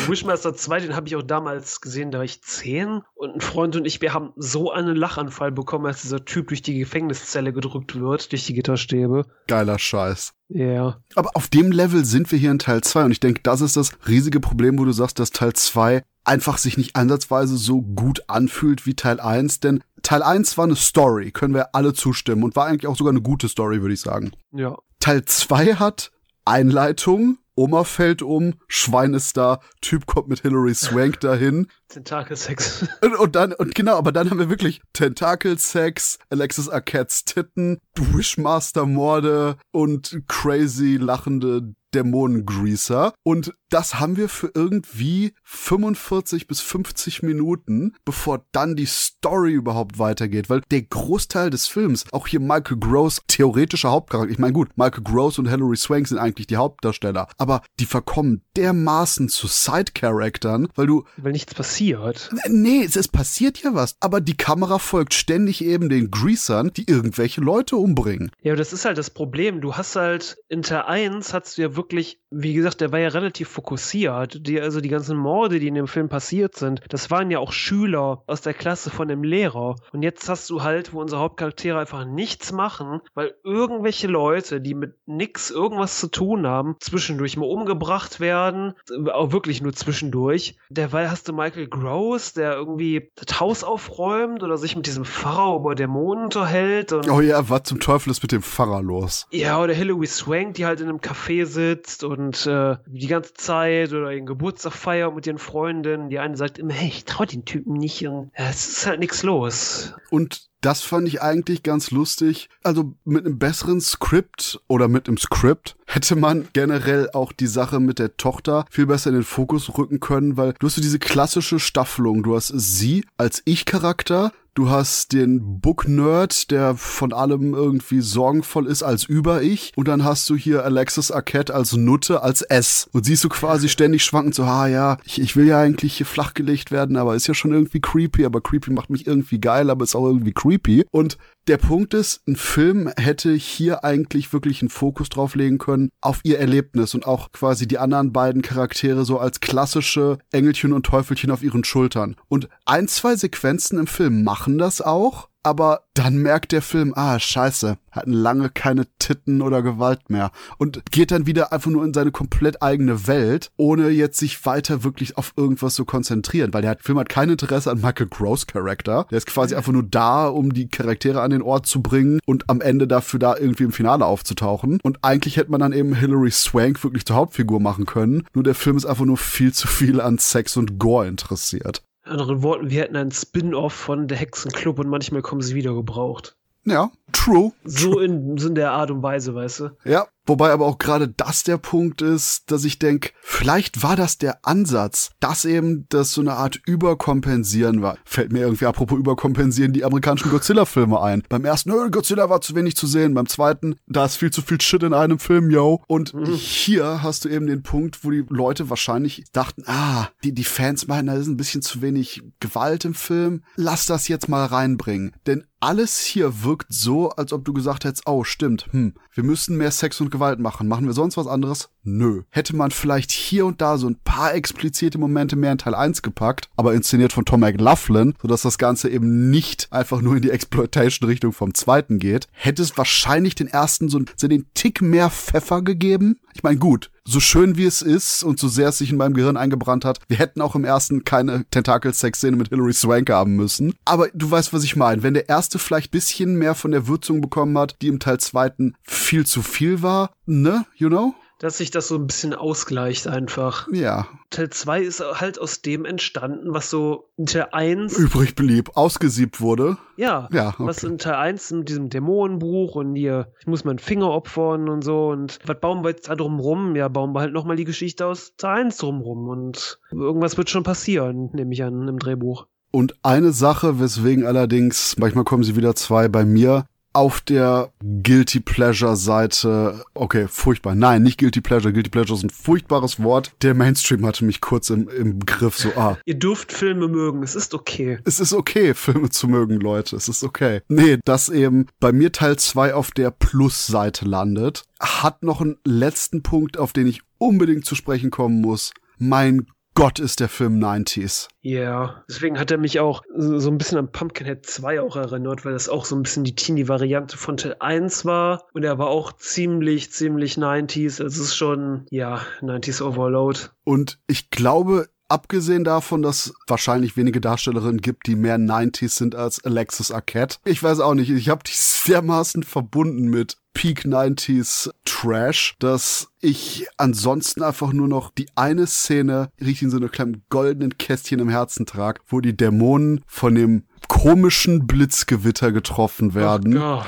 Speaker 2: Wishmaster 2, den habe ich auch damals gesehen, da war ich 10 und ein Freund und ich, wir haben so einen Lachanfall bekommen, als dieser Typ durch die Gefängniszelle gedrückt wird, durch die Gitterstäbe.
Speaker 1: Geiler Scheiß.
Speaker 2: Ja.
Speaker 1: Aber auf dem Level sind wir hier in Teil 2 und ich denke, das ist das riesige Problem, wo du sagst, dass Teil 2 einfach sich nicht ansatzweise so gut anfühlt wie Teil 1, denn Teil 1 war eine Story, können wir alle zustimmen und war eigentlich auch sogar eine gute Story, würde ich sagen.
Speaker 2: Ja.
Speaker 1: Teil 2 hat Einleitung, Oma fällt um, Schwein ist da, Typ kommt mit Hilary Swank *laughs* dahin.
Speaker 2: Tentakelsex.
Speaker 1: Und, und dann, und genau, aber dann haben wir wirklich Tentakelsex, Alexis Arquettes Titten, Wishmaster-Morde und crazy lachende Dämonengreaser. Und das haben wir für irgendwie 45 bis 50 Minuten, bevor dann die Story überhaupt weitergeht. Weil der Großteil des Films, auch hier Michael Gross, theoretischer Hauptcharakter, ich meine gut, Michael Gross und Hilary Swank sind eigentlich die Hauptdarsteller, aber die verkommen dermaßen zu Side-Charaktern, weil du
Speaker 2: Weil nichts passiert.
Speaker 1: Nee, es, es passiert ja was. Aber die Kamera folgt ständig eben den Greasern, die irgendwelche Leute umbringen.
Speaker 2: Ja, aber das ist halt das Problem. Du hast halt in Teil 1 hast du ja wirklich, wie gesagt, der war ja relativ fokussiert. Die, also die ganzen Morde, die in dem Film passiert sind, das waren ja auch Schüler aus der Klasse von dem Lehrer. Und jetzt hast du halt, wo unsere Hauptcharaktere einfach nichts machen, weil irgendwelche Leute, die mit nix irgendwas zu tun haben, zwischendurch mal umgebracht werden, auch wirklich nur zwischendurch. Derweil hast du Michael Gross, der irgendwie das Haus aufräumt oder sich mit diesem Pfarrer über Dämonen unterhält und
Speaker 1: Oh ja, was zum Teufel ist mit dem Pfarrer los?
Speaker 2: ja, oder Hilary Swank, die halt in einem Café sitzt und äh, die ganze Zeit oder ihren Geburtstag feiert mit ihren Freundinnen. Die eine sagt immer, hey, ich trau den Typen nicht. Und ja, es ist halt nichts los.
Speaker 1: Und das fand ich eigentlich ganz lustig. Also mit einem besseren Skript oder mit einem Skript hätte man generell auch die Sache mit der Tochter viel besser in den Fokus rücken können, weil du hast so diese klassische Staffelung. Du hast sie als Ich-Charakter, Du hast den Book-Nerd, der von allem irgendwie sorgenvoll ist als Über-Ich. Und dann hast du hier Alexis Arquette als Nutte, als S. Und siehst du quasi *laughs* ständig schwanken so, ah ja, ich, ich will ja eigentlich hier flachgelegt werden, aber ist ja schon irgendwie creepy. Aber creepy macht mich irgendwie geil, aber ist auch irgendwie creepy. Und der Punkt ist, ein Film hätte hier eigentlich wirklich einen Fokus drauf legen können auf ihr Erlebnis und auch quasi die anderen beiden Charaktere so als klassische Engelchen und Teufelchen auf ihren Schultern. Und ein, zwei Sequenzen im Film machen das auch, aber dann merkt der Film, ah, scheiße, hatten lange keine Titten oder Gewalt mehr und geht dann wieder einfach nur in seine komplett eigene Welt, ohne jetzt sich weiter wirklich auf irgendwas zu konzentrieren, weil der Film hat kein Interesse an Michael Gross Charakter. Der ist quasi einfach nur da, um die Charaktere an den Ort zu bringen und am Ende dafür da irgendwie im Finale aufzutauchen. Und eigentlich hätte man dann eben Hilary Swank wirklich zur Hauptfigur machen können. Nur der Film ist einfach nur viel zu viel an Sex und Gore interessiert.
Speaker 2: Anderen Worten, wir hätten einen Spin-off von der Hexenclub und manchmal kommen sie wieder gebraucht.
Speaker 1: Ja, true.
Speaker 2: So in, so in der Art und Weise, weißt du?
Speaker 1: Ja, wobei aber auch gerade das der Punkt ist, dass ich denke, vielleicht war das der Ansatz, dass eben das so eine Art Überkompensieren war. Fällt mir irgendwie apropos Überkompensieren die amerikanischen Godzilla-Filme ein. Beim ersten, oh, Godzilla war zu wenig zu sehen. Beim zweiten, da ist viel zu viel Shit in einem Film, yo. Und mhm. hier hast du eben den Punkt, wo die Leute wahrscheinlich dachten, ah, die, die Fans meinen, da ist ein bisschen zu wenig Gewalt im Film. Lass das jetzt mal reinbringen. Denn alles hier wirkt so, als ob du gesagt hättest, oh, stimmt, hm, wir müssen mehr Sex und Gewalt machen. Machen wir sonst was anderes? Nö. Hätte man vielleicht hier und da so ein paar explizite Momente mehr in Teil 1 gepackt, aber inszeniert von Tom McLaughlin, sodass das Ganze eben nicht einfach nur in die Exploitation-Richtung vom zweiten geht, hätte es wahrscheinlich den ersten so, so den Tick mehr Pfeffer gegeben. Ich meine, gut, so schön wie es ist und so sehr es sich in meinem Gehirn eingebrannt hat, wir hätten auch im ersten keine Tentakel-Sex-Szene mit Hilary Swank haben müssen. Aber du weißt, was ich meine. Wenn der erste vielleicht bisschen mehr von der Würzung bekommen hat, die im Teil zweiten viel zu viel war, ne, you know?
Speaker 2: Dass sich das so ein bisschen ausgleicht einfach.
Speaker 1: Ja.
Speaker 2: Teil 2 ist halt aus dem entstanden, was so in Teil 1
Speaker 1: übrig blieb, ausgesiebt wurde.
Speaker 2: Ja, ja okay. was in Teil 1 mit diesem Dämonenbuch und hier, ich muss meinen Finger opfern und so und was bauen wir jetzt da drumrum? Ja, bauen wir halt nochmal die Geschichte aus Teil 1 drumrum und irgendwas wird schon passieren, nehme ich an, im Drehbuch.
Speaker 1: Und eine Sache, weswegen allerdings, manchmal kommen sie wieder zwei bei mir, auf der Guilty Pleasure Seite, okay, furchtbar. Nein, nicht Guilty Pleasure. Guilty Pleasure ist ein furchtbares Wort. Der Mainstream hatte mich kurz im, im Griff, so, ah.
Speaker 2: Ihr dürft Filme mögen, es ist okay.
Speaker 1: Es ist okay, *laughs* Filme zu mögen, Leute. Es ist okay. Nee, dass eben bei mir Teil 2 auf der Plus-Seite landet, hat noch einen letzten Punkt, auf den ich unbedingt zu sprechen kommen muss. Mein Gott ist der Film 90s.
Speaker 2: Ja, yeah. deswegen hat er mich auch so ein bisschen an Pumpkinhead 2 auch erinnert, weil das auch so ein bisschen die Teenie-Variante von Teil 1 war. Und er war auch ziemlich, ziemlich 90s. Es ist schon, ja, 90s Overload.
Speaker 1: Und ich glaube, Abgesehen davon, dass wahrscheinlich wenige Darstellerinnen gibt, die mehr 90s sind als Alexis Arquette. Ich weiß auch nicht, ich habe die *laughs* dermaßen verbunden mit Peak 90s Trash, dass ich ansonsten einfach nur noch die eine Szene richtig in so einem kleinen goldenen Kästchen im Herzen trage, wo die Dämonen von dem komischen Blitzgewitter getroffen werden
Speaker 2: oh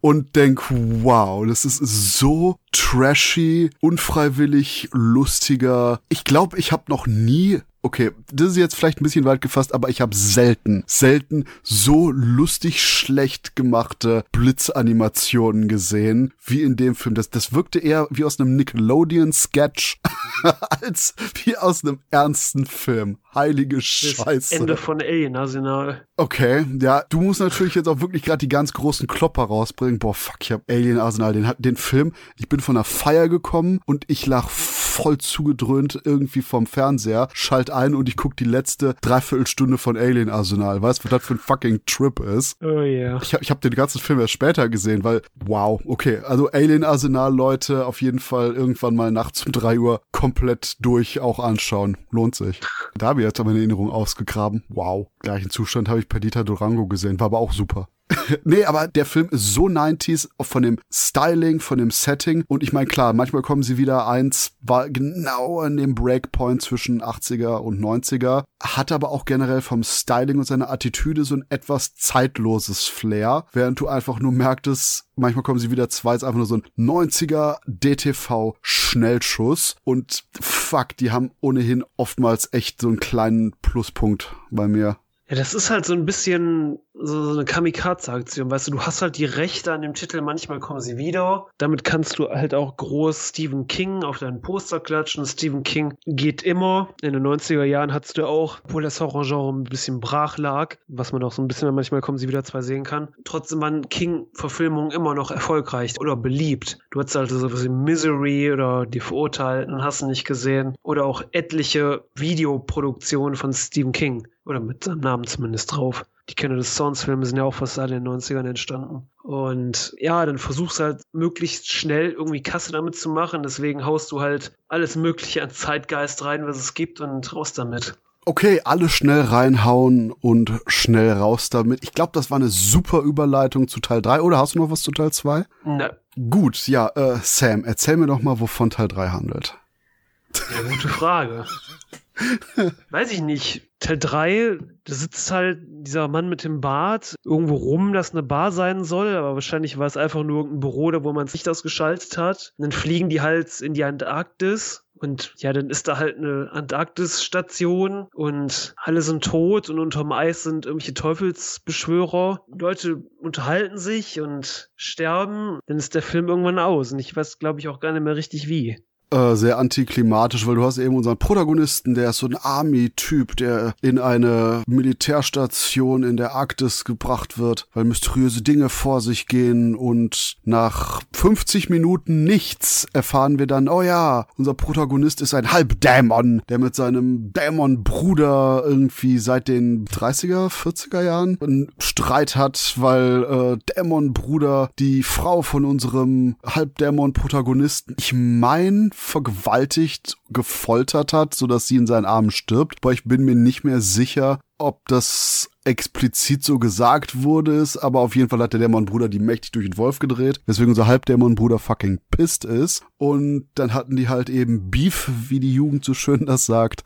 Speaker 1: und denk, wow, das ist so trashy, unfreiwillig lustiger. Ich glaube, ich habe noch nie okay, das ist jetzt vielleicht ein bisschen weit gefasst, aber ich habe selten, selten so lustig schlecht gemachte Blitzanimationen gesehen wie in dem Film. Das, das wirkte eher wie aus einem Nickelodeon-Sketch *laughs* als wie aus einem ernsten Film. Heilige Scheiße. Das
Speaker 2: Ende von Alien Arsenal.
Speaker 1: Okay, ja, du musst natürlich jetzt auch wirklich gerade die ganz großen Klopper rausbringen. Boah, fuck, ich hab Alien Arsenal, den, den Film. Ich bin von der Feier gekommen und ich lag voll zugedröhnt irgendwie vom Fernseher, schalt ein und ich guck die letzte Dreiviertelstunde von Alien Arsenal. Weißt du, was das für ein fucking Trip ist?
Speaker 2: Oh. Yeah.
Speaker 1: Ich, ich habe den ganzen Film erst später gesehen, weil, wow, okay, also Alien Arsenal, Leute, auf jeden Fall irgendwann mal nachts um drei Uhr komplett durch auch anschauen. Lohnt sich. Da habe ich jetzt aber eine Erinnerung ausgegraben. Wow. Gleichen Zustand habe ich Perdita Durango gesehen, war aber auch super. *laughs* nee, aber der Film ist so 90s von dem Styling, von dem Setting. Und ich meine, klar, manchmal kommen sie wieder eins, war genau an dem Breakpoint zwischen 80er und 90er, hat aber auch generell vom Styling und seiner Attitüde so ein etwas zeitloses Flair, während du einfach nur merktest, manchmal kommen sie wieder zwei, ist einfach nur so ein 90er DTV Schnellschuss und fuck, die haben ohnehin oftmals echt so einen kleinen Pluspunkt bei mir.
Speaker 2: Ja, das ist halt so ein bisschen so, so eine Kamikaze-Aktion, weißt du, du hast halt die Rechte an dem Titel, manchmal kommen sie wieder. Damit kannst du halt auch groß Stephen King auf deinen Poster klatschen. Stephen King geht immer. In den 90er Jahren hattest du auch, obwohl das Horrorgenre ein bisschen brach lag, was man auch so ein bisschen, manchmal kommen sie wieder zwei sehen kann, trotzdem waren King-Verfilmungen immer noch erfolgreich oder beliebt. Du hattest also sowas wie Misery oder Die Verurteilten, hast du nicht gesehen. Oder auch etliche Videoproduktionen von Stephen King. Oder mit seinem Namen zumindest drauf. Die Kinder des Sons-Filme sind ja auch fast alle in den 90ern entstanden. Und ja, dann versuchst du halt möglichst schnell irgendwie Kasse damit zu machen. Deswegen haust du halt alles Mögliche an Zeitgeist rein, was es gibt und raus damit.
Speaker 1: Okay, alle schnell reinhauen und schnell raus damit. Ich glaube, das war eine super Überleitung zu Teil 3. Oder hast du noch was zu Teil 2?
Speaker 2: Ne.
Speaker 1: Gut, ja, äh, Sam, erzähl mir doch mal, wovon Teil 3 handelt.
Speaker 2: Ja, gute Frage. *laughs* Weiß ich nicht. Teil 3, da sitzt halt dieser Mann mit dem Bart irgendwo rum, das eine Bar sein soll, aber wahrscheinlich war es einfach nur irgendein Büro, da wo man das Licht ausgeschaltet hat. Und dann fliegen die halt in die Antarktis und ja, dann ist da halt eine Antarktis-Station und alle sind tot und unterm Eis sind irgendwelche Teufelsbeschwörer. Leute unterhalten sich und sterben. Dann ist der Film irgendwann aus und ich weiß, glaube ich, auch gar nicht mehr richtig wie
Speaker 1: äh, sehr antiklimatisch, weil du hast eben unseren Protagonisten, der ist so ein Army-Typ, der in eine Militärstation in der Arktis gebracht wird, weil mysteriöse Dinge vor sich gehen und nach 50 Minuten nichts erfahren wir dann, oh ja, unser Protagonist ist ein Halbdämon, der mit seinem Dämon-Bruder irgendwie seit den 30er, 40er Jahren einen Streit hat, weil äh, Dämon-Bruder die Frau von unserem Halbdämon-Protagonisten, ich mein, vergewaltigt, gefoltert hat, sodass sie in seinen Armen stirbt. Aber ich bin mir nicht mehr sicher, ob das explizit so gesagt wurde ist, aber auf jeden Fall hat der Dämonbruder die mächtig durch den Wolf gedreht, weswegen unser Halbdämonbruder fucking pissed ist. Und dann hatten die halt eben Beef, wie die Jugend so schön das sagt.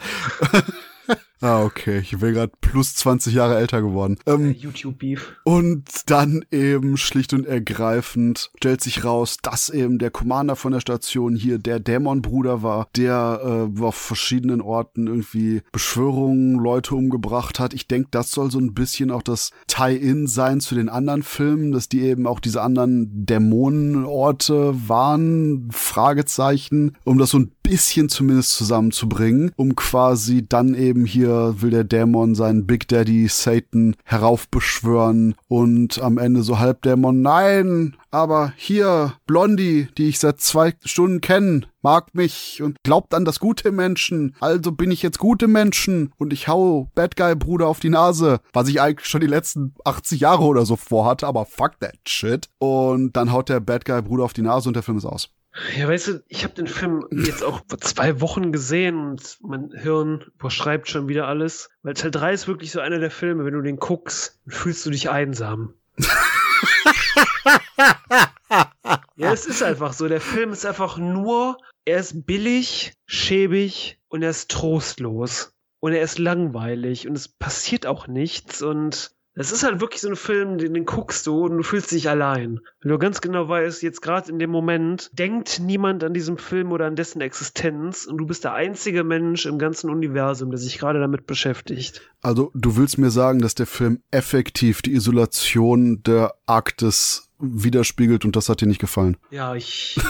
Speaker 1: *laughs* Ah, okay. Ich bin gerade plus 20 Jahre älter geworden.
Speaker 2: Ähm, YouTube-Beef.
Speaker 1: Und dann eben schlicht und ergreifend stellt sich raus, dass eben der Commander von der Station hier der Dämonbruder war, der äh, auf verschiedenen Orten irgendwie Beschwörungen, Leute umgebracht hat. Ich denke, das soll so ein bisschen auch das Tie-In sein zu den anderen Filmen, dass die eben auch diese anderen Dämonenorte waren, Fragezeichen, um das so ein bisschen zumindest zusammenzubringen, um quasi dann eben hier will der Dämon seinen Big Daddy Satan heraufbeschwören und am Ende so Halbdämon, nein, aber hier, Blondie, die ich seit zwei Stunden kenne, mag mich und glaubt an das gute Menschen. Also bin ich jetzt gute Menschen und ich hau Bad Guy Bruder auf die Nase, was ich eigentlich schon die letzten 80 Jahre oder so vorhatte, aber fuck that shit. Und dann haut der Bad Guy Bruder auf die Nase und der Film ist aus.
Speaker 2: Ja, weißt du, ich habe den Film jetzt auch vor zwei Wochen gesehen und mein Hirn überschreibt schon wieder alles. Weil Teil 3 ist wirklich so einer der Filme, wenn du den guckst, fühlst du dich einsam. *laughs* ja, es ist einfach so. Der Film ist einfach nur, er ist billig, schäbig und er ist trostlos. Und er ist langweilig und es passiert auch nichts und es ist halt wirklich so ein Film, den, den guckst du und du fühlst dich allein. Wenn du ganz genau weißt, jetzt gerade in dem Moment denkt niemand an diesem Film oder an dessen Existenz und du bist der einzige Mensch im ganzen Universum, der sich gerade damit beschäftigt.
Speaker 1: Also du willst mir sagen, dass der Film effektiv die Isolation der Arktis widerspiegelt und das hat dir nicht gefallen?
Speaker 2: Ja, ich...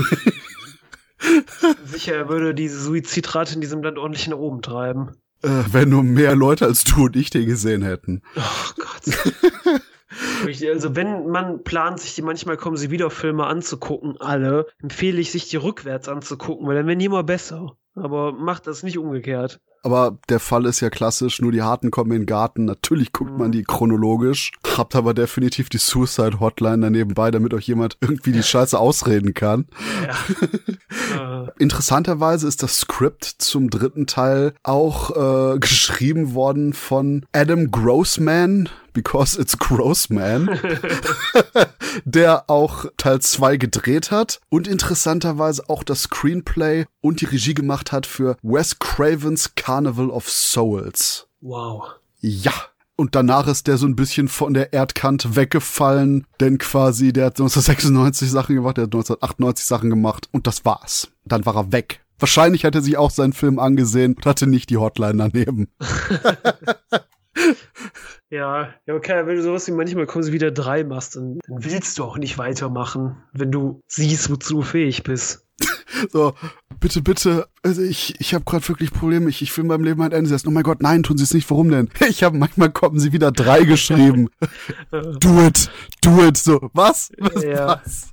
Speaker 2: *laughs* sicher, er würde diese Suizidrate in diesem Land ordentlich nach oben treiben.
Speaker 1: Äh, wenn nur mehr Leute als du und ich den gesehen hätten.
Speaker 2: Oh Gott. also wenn man plant, sich die manchmal kommen sie wieder Filme anzugucken, alle, empfehle ich sich die rückwärts anzugucken, weil dann werden die immer besser. Aber macht das nicht umgekehrt.
Speaker 1: Aber der Fall ist ja klassisch, nur die Harten kommen in den Garten. Natürlich guckt mhm. man die chronologisch. Habt aber definitiv die Suicide Hotline daneben bei, damit euch jemand irgendwie die Scheiße ausreden kann. Ja. *laughs* Interessanterweise ist das Skript zum dritten Teil auch äh, geschrieben worden von Adam Grossman, Because It's Grossman, *laughs* *laughs* der auch Teil 2 gedreht hat und interessanterweise auch das Screenplay und die Regie gemacht hat für Wes Cravens Carnival of Souls.
Speaker 2: Wow.
Speaker 1: Ja. Und danach ist der so ein bisschen von der Erdkante weggefallen, denn quasi der hat 1996 Sachen gemacht, der hat 1998 Sachen gemacht und das war's. Dann war er weg. Wahrscheinlich hat er sich auch seinen Film angesehen und hatte nicht die Hotline daneben. *laughs*
Speaker 2: Ja, ja, okay, wenn du sowas wie manchmal kommen sie wieder drei machst, dann, dann willst du auch nicht weitermachen, wenn du siehst, wozu du fähig bist. *laughs*
Speaker 1: So, bitte, bitte, also ich, ich habe gerade wirklich Probleme. Ich, ich will meinem Leben ein Ende setzen. Oh mein Gott, nein, tun Sie es nicht. Warum denn? *laughs* Ich habe manchmal kommen Sie wieder drei geschrieben. *laughs* do it, do it. So, was? was, ja. was?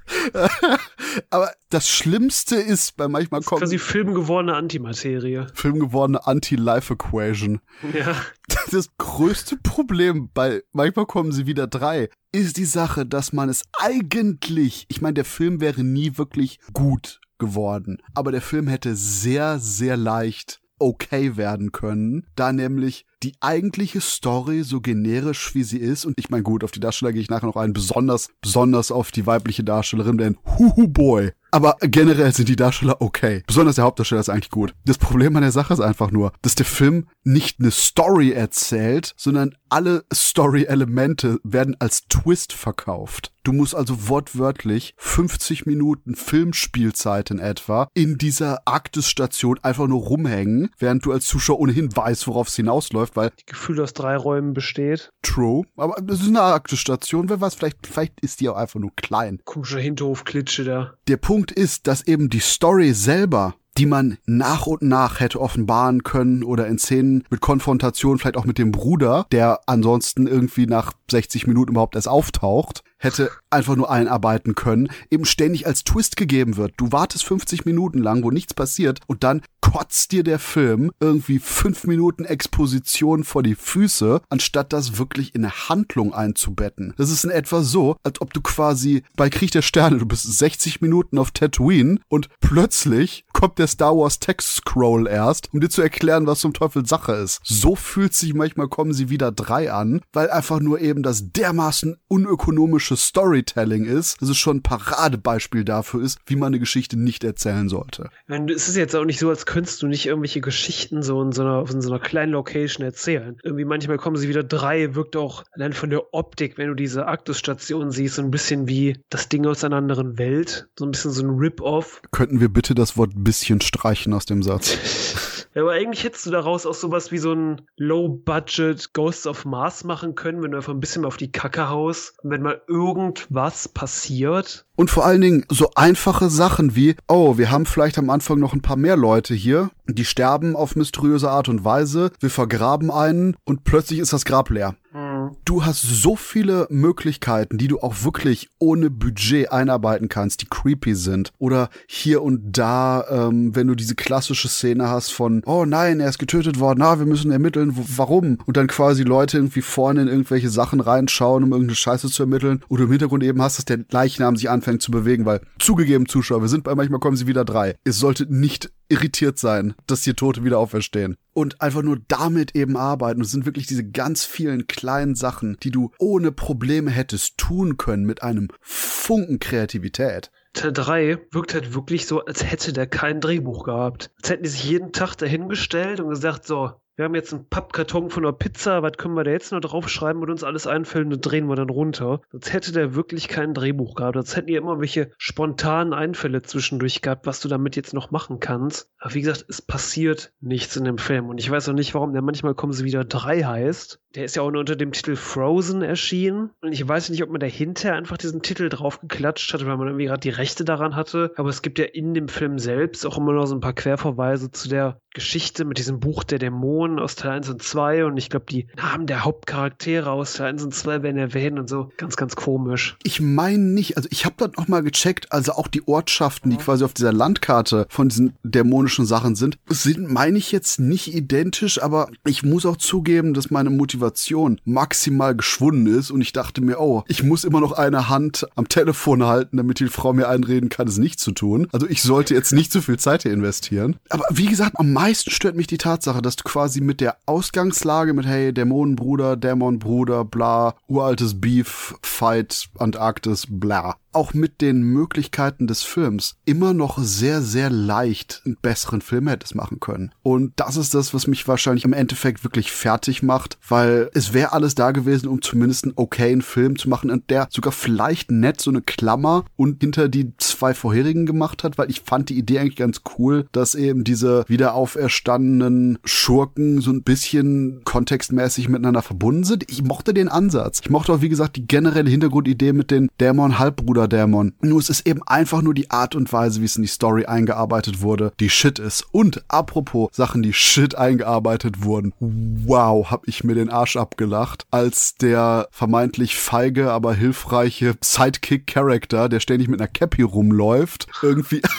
Speaker 1: Aber das Schlimmste ist bei manchmal kommen.
Speaker 2: Das ist quasi filmgewordene Antimaterie.
Speaker 1: Filmgewordene Anti-Life-Equation.
Speaker 2: Ja.
Speaker 1: Das größte Problem bei manchmal kommen sie wieder drei ist die Sache, dass man es eigentlich, ich meine, der Film wäre nie wirklich gut geworden. Aber der Film hätte sehr, sehr leicht okay werden können, da nämlich die eigentliche Story so generisch wie sie ist und ich meine gut, auf die Darsteller gehe ich nachher noch ein, besonders besonders auf die weibliche Darstellerin, denn Huhu Boy, Aber generell sind die Darsteller okay. Besonders der Hauptdarsteller ist eigentlich gut. Das Problem an der Sache ist einfach nur, dass der Film nicht eine Story erzählt, sondern alle Story-Elemente werden als Twist verkauft. Du musst also wortwörtlich 50 Minuten Filmspielzeit in etwa in dieser Arktis-Station einfach nur rumhängen, während du als Zuschauer ohnehin weißt, worauf es hinausläuft, weil
Speaker 2: Die Gefühl aus drei Räumen besteht.
Speaker 1: True, aber das ist eine Arktis-Station, wer weiß, vielleicht, vielleicht ist die auch einfach nur klein.
Speaker 2: Komischer Hinterhofklitsche da.
Speaker 1: Der Punkt ist, dass eben die Story selber die man nach und nach hätte offenbaren können oder in Szenen mit Konfrontation vielleicht auch mit dem Bruder, der ansonsten irgendwie nach 60 Minuten überhaupt erst auftaucht, hätte einfach nur einarbeiten können, eben ständig als Twist gegeben wird. Du wartest 50 Minuten lang, wo nichts passiert und dann kotzt dir der Film irgendwie fünf Minuten Exposition vor die Füße, anstatt das wirklich in eine Handlung einzubetten. Das ist in etwa so, als ob du quasi bei Krieg der Sterne, du bist 60 Minuten auf Tatooine und plötzlich kommt der Star Wars Text Scroll erst, um dir zu erklären, was zum Teufel Sache ist. So fühlt sich manchmal kommen sie wieder drei an, weil einfach nur eben das dermaßen unökonomische Storytelling ist, dass es schon ein Paradebeispiel dafür ist, wie man eine Geschichte nicht erzählen sollte.
Speaker 2: Es ist jetzt auch nicht so, als könntest du nicht irgendwelche Geschichten so in so einer, in so einer kleinen Location erzählen. Irgendwie manchmal kommen sie wieder drei, wirkt auch allein von der Optik, wenn du diese Arktis-Station siehst, so ein bisschen wie das Ding aus einer anderen Welt. So ein bisschen so ein Rip-Off.
Speaker 1: Könnten wir bitte das Wort bisschen streichen aus dem Satz? *laughs*
Speaker 2: Ja, aber eigentlich hättest du daraus auch sowas wie so ein Low-Budget Ghosts of Mars machen können, wenn du einfach ein bisschen auf die Kacke haust. Wenn mal irgendwas passiert.
Speaker 1: Und vor allen Dingen so einfache Sachen wie, oh, wir haben vielleicht am Anfang noch ein paar mehr Leute hier, die sterben auf mysteriöse Art und Weise, wir vergraben einen und plötzlich ist das Grab leer. Du hast so viele Möglichkeiten, die du auch wirklich ohne Budget einarbeiten kannst, die creepy sind. Oder hier und da, ähm, wenn du diese klassische Szene hast von, oh nein, er ist getötet worden, na, wir müssen ermitteln, warum? Und dann quasi Leute irgendwie vorne in irgendwelche Sachen reinschauen, um irgendeine Scheiße zu ermitteln. Oder im Hintergrund eben hast, dass der Leichnam sich anfängt zu bewegen, weil zugegeben, Zuschauer, wir sind bei manchmal kommen sie wieder drei. Es sollte nicht irritiert sein, dass hier Tote wieder auferstehen. Und einfach nur damit eben arbeiten. Es sind wirklich diese ganz vielen kleinen Sachen, die du ohne Probleme hättest tun können mit einem Funken Kreativität.
Speaker 2: Teil 3 wirkt halt wirklich so, als hätte der kein Drehbuch gehabt. Als hätten die sich jeden Tag dahingestellt und gesagt, so, wir haben jetzt einen Pappkarton von einer Pizza, was können wir da jetzt noch draufschreiben und uns alles einfällt und drehen wir dann runter. Sonst hätte der wirklich kein Drehbuch gehabt. Sonst hätten die immer welche spontanen Einfälle zwischendurch gehabt, was du damit jetzt noch machen kannst. Aber wie gesagt, es passiert nichts in dem Film. Und ich weiß auch nicht, warum der manchmal kommen sie wieder drei heißt. Der ist ja auch nur unter dem Titel Frozen erschienen. Und ich weiß nicht, ob man dahinter einfach diesen Titel draufgeklatscht hat, weil man irgendwie gerade die Rechte daran hatte. Aber es gibt ja in dem Film selbst auch immer noch so ein paar Querverweise zu der Geschichte mit diesem Buch der Dämonen aus Teil 1 und 2 und ich glaube, die Namen der Hauptcharaktere aus Teil 1 und 2 werden erwähnt und so. Ganz, ganz komisch.
Speaker 1: Ich meine nicht, also ich habe das noch mal gecheckt, also auch die Ortschaften, die quasi auf dieser Landkarte von diesen dämonischen Sachen sind, sind, meine ich jetzt nicht identisch, aber ich muss auch zugeben, dass meine Motivation maximal geschwunden ist und ich dachte mir, oh, ich muss immer noch eine Hand am Telefon halten, damit die Frau mir einreden kann, es nicht zu tun. Also ich sollte jetzt nicht zu viel Zeit hier investieren. Aber wie gesagt, am meisten stört mich die Tatsache, dass du quasi mit der Ausgangslage mit, hey, Dämonenbruder, Dämonbruder, bla, uraltes Beef, Fight, Antarktis, bla, auch mit den Möglichkeiten des Films immer noch sehr, sehr leicht einen besseren Film hättest machen können. Und das ist das, was mich wahrscheinlich im Endeffekt wirklich fertig macht, weil es wäre alles da gewesen, um zumindest einen okayen Film zu machen und der sogar vielleicht nett so eine Klammer und hinter die zwei vorherigen gemacht hat, weil ich fand die Idee eigentlich ganz cool, dass eben diese wieder Schurken so ein bisschen kontextmäßig miteinander verbunden sind. Ich mochte den Ansatz. Ich mochte auch, wie gesagt, die generelle Hintergrundidee mit den Dämon-Halbbruder Dämon. Nur es ist eben einfach nur die Art und Weise, wie es in die Story eingearbeitet wurde, die Shit ist. Und apropos Sachen, die Shit eingearbeitet wurden. Wow, hab ich mir den Arsch abgelacht, als der vermeintlich feige, aber hilfreiche Sidekick-Charakter, der ständig mit einer Cappy rumläuft, irgendwie *laughs*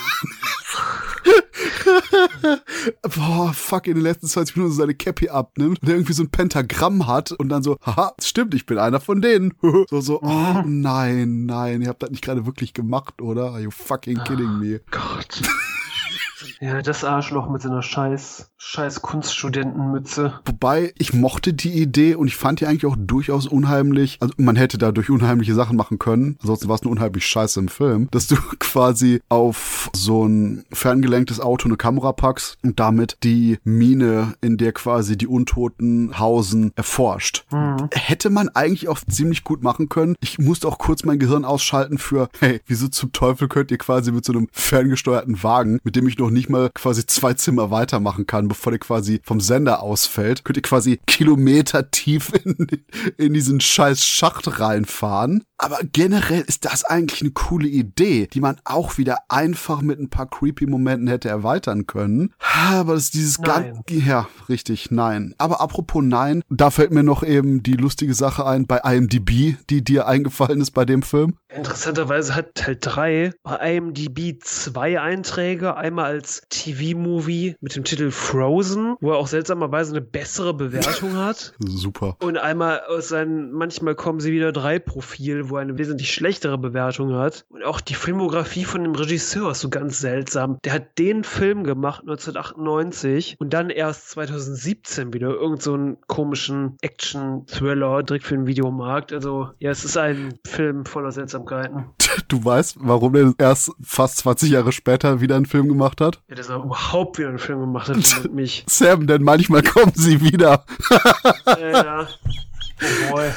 Speaker 1: boah, fuck, in den letzten 20 Minuten seine Cappy abnimmt und irgendwie so ein Pentagramm hat und dann so, haha, stimmt, ich bin einer von denen. *laughs* so, so, oh nein, nein, ihr habt das nicht gerade wirklich gemacht, oder? Are you fucking kidding me?
Speaker 2: Gott. Ja, das Arschloch mit seiner scheiß, scheiß Kunststudentenmütze.
Speaker 1: Wobei, ich mochte die Idee und ich fand die eigentlich auch durchaus unheimlich. Also man hätte dadurch unheimliche Sachen machen können. Ansonsten war es eine unheimlich scheiße im Film. Dass du *laughs* quasi auf so ein ferngelenktes Auto eine Kamera packst und damit die Mine, in der quasi die Untoten hausen, erforscht. Mhm. Hätte man eigentlich auch ziemlich gut machen können. Ich musste auch kurz mein Gehirn ausschalten für, hey, wieso zum Teufel könnt ihr quasi mit so einem ferngesteuerten Wagen, mit dem ich noch nicht mal quasi zwei Zimmer weitermachen kann, bevor der quasi vom Sender ausfällt, könnt ihr quasi Kilometer tief *laughs* in, in diesen scheiß Schacht reinfahren. Aber generell ist das eigentlich eine coole Idee, die man auch wieder einfach mit ein paar creepy Momenten hätte erweitern können. Aber das ist dieses ganz, ja, richtig, nein. Aber apropos nein, da fällt mir noch eben die lustige Sache ein bei IMDb, die dir eingefallen ist bei dem Film.
Speaker 2: Interessanterweise hat Teil 3 bei IMDb zwei Einträge. Einmal als TV-Movie mit dem Titel Frozen, wo er auch seltsamerweise eine bessere Bewertung *laughs* hat.
Speaker 1: Super.
Speaker 2: Und einmal aus seinem Manchmal kommen sie wieder drei Profil, wo er eine wesentlich schlechtere Bewertung hat. Und auch die Filmografie von dem Regisseur ist so ganz seltsam. Der hat den Film gemacht 1998 und dann erst 2017 wieder irgend so einen komischen Action-Thriller direkt für den Videomarkt. Also ja, es ist ein Film voller Seltsamkeiten. *laughs*
Speaker 1: Du weißt, warum er erst fast 20 Jahre später wieder einen Film gemacht hat?
Speaker 2: Ja, dass er überhaupt wieder einen Film gemacht hat mit *laughs* mich.
Speaker 1: Sam, denn manchmal kommen sie wieder. *laughs*
Speaker 2: ja, ja. For boy.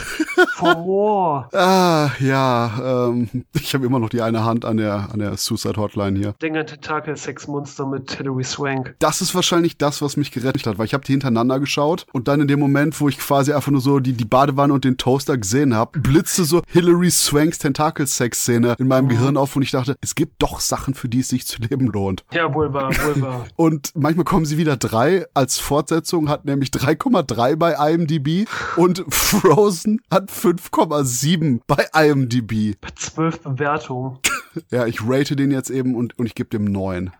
Speaker 2: For more.
Speaker 1: Ah, ja. Ähm, ich habe immer noch die eine Hand an der, an der Suicide Hotline hier.
Speaker 2: An Tentakel Sex Monster mit Hilary Swank.
Speaker 1: Das ist wahrscheinlich das, was mich gerettet hat, weil ich habe die hintereinander geschaut und dann in dem Moment, wo ich quasi einfach nur so die, die Badewanne und den Toaster gesehen habe, blitzte so Hilary Swanks Tentakel-Sex-Szene in meinem mhm. Gehirn auf und ich dachte, es gibt doch Sachen, für die es sich zu leben lohnt.
Speaker 2: Ja, wohl wahr, wohl wahr. *laughs*
Speaker 1: und manchmal kommen sie wieder drei als Fortsetzung, hat nämlich 3,3 bei IMDb und Frozen hat 5,7 bei IMDb.
Speaker 2: Bei 12 Bewertungen.
Speaker 1: ja, ich rate den jetzt eben und, und ich gebe dem 9.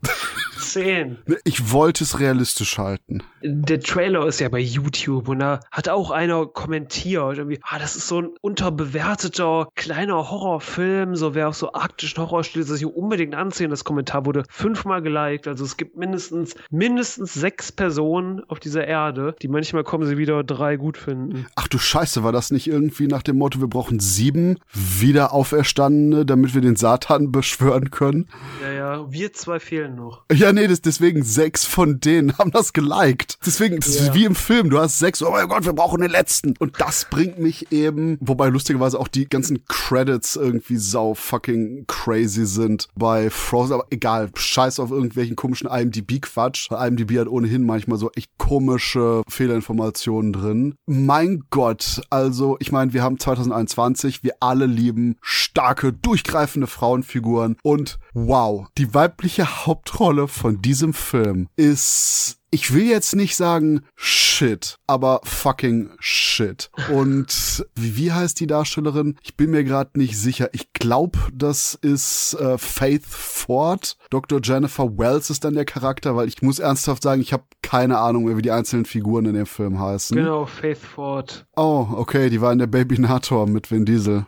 Speaker 2: 10.
Speaker 1: Ich wollte es realistisch halten.
Speaker 2: Der Trailer ist ja bei YouTube und da hat auch einer kommentiert, irgendwie, ah, das ist so ein unterbewerteter kleiner Horrorfilm, so wer auf so arktischen Horror steht, sich unbedingt ansehen. Das Kommentar wurde fünfmal geliked, also es gibt mindestens, mindestens sechs Personen auf dieser Erde, die manchmal kommen sie wieder drei gut finden.
Speaker 1: Ach du Scheiße, war das nicht irgendwie nach dem Motto, wir brauchen sieben Wiederauferstandene, damit wir den Satan *laughs* beschwören können?
Speaker 2: Ja, ja, wir zwei fehlen noch.
Speaker 1: Ja, nee, das, deswegen sechs von denen haben das geliked. Deswegen, das ja. ist wie im Film, du hast sechs, oh mein Gott, wir brauchen den letzten. Und das bringt mich eben, wobei lustigerweise auch die ganzen Credits irgendwie sau fucking crazy sind bei Frozen, aber egal, scheiß auf irgendwelchen komischen IMDb-Quatsch. IMDb hat ohnehin manchmal so echt komische Fehlerinformationen drin. Mein Gott, also ich meine, wir haben 2021, wir alle lieben starke, durchgreifende Frauenfiguren und wow, die weibliche Hauptrolle von diesem Film ist ich will jetzt nicht sagen shit, aber fucking shit. Und wie, wie heißt die Darstellerin? Ich bin mir gerade nicht sicher. Ich glaube, das ist äh, Faith Ford. Dr. Jennifer Wells ist dann der Charakter, weil ich muss ernsthaft sagen, ich habe keine Ahnung mehr, wie die einzelnen Figuren in dem Film heißen.
Speaker 2: Genau, Faith Ford.
Speaker 1: Oh, okay, die war in der Babynator mit Vin Diesel.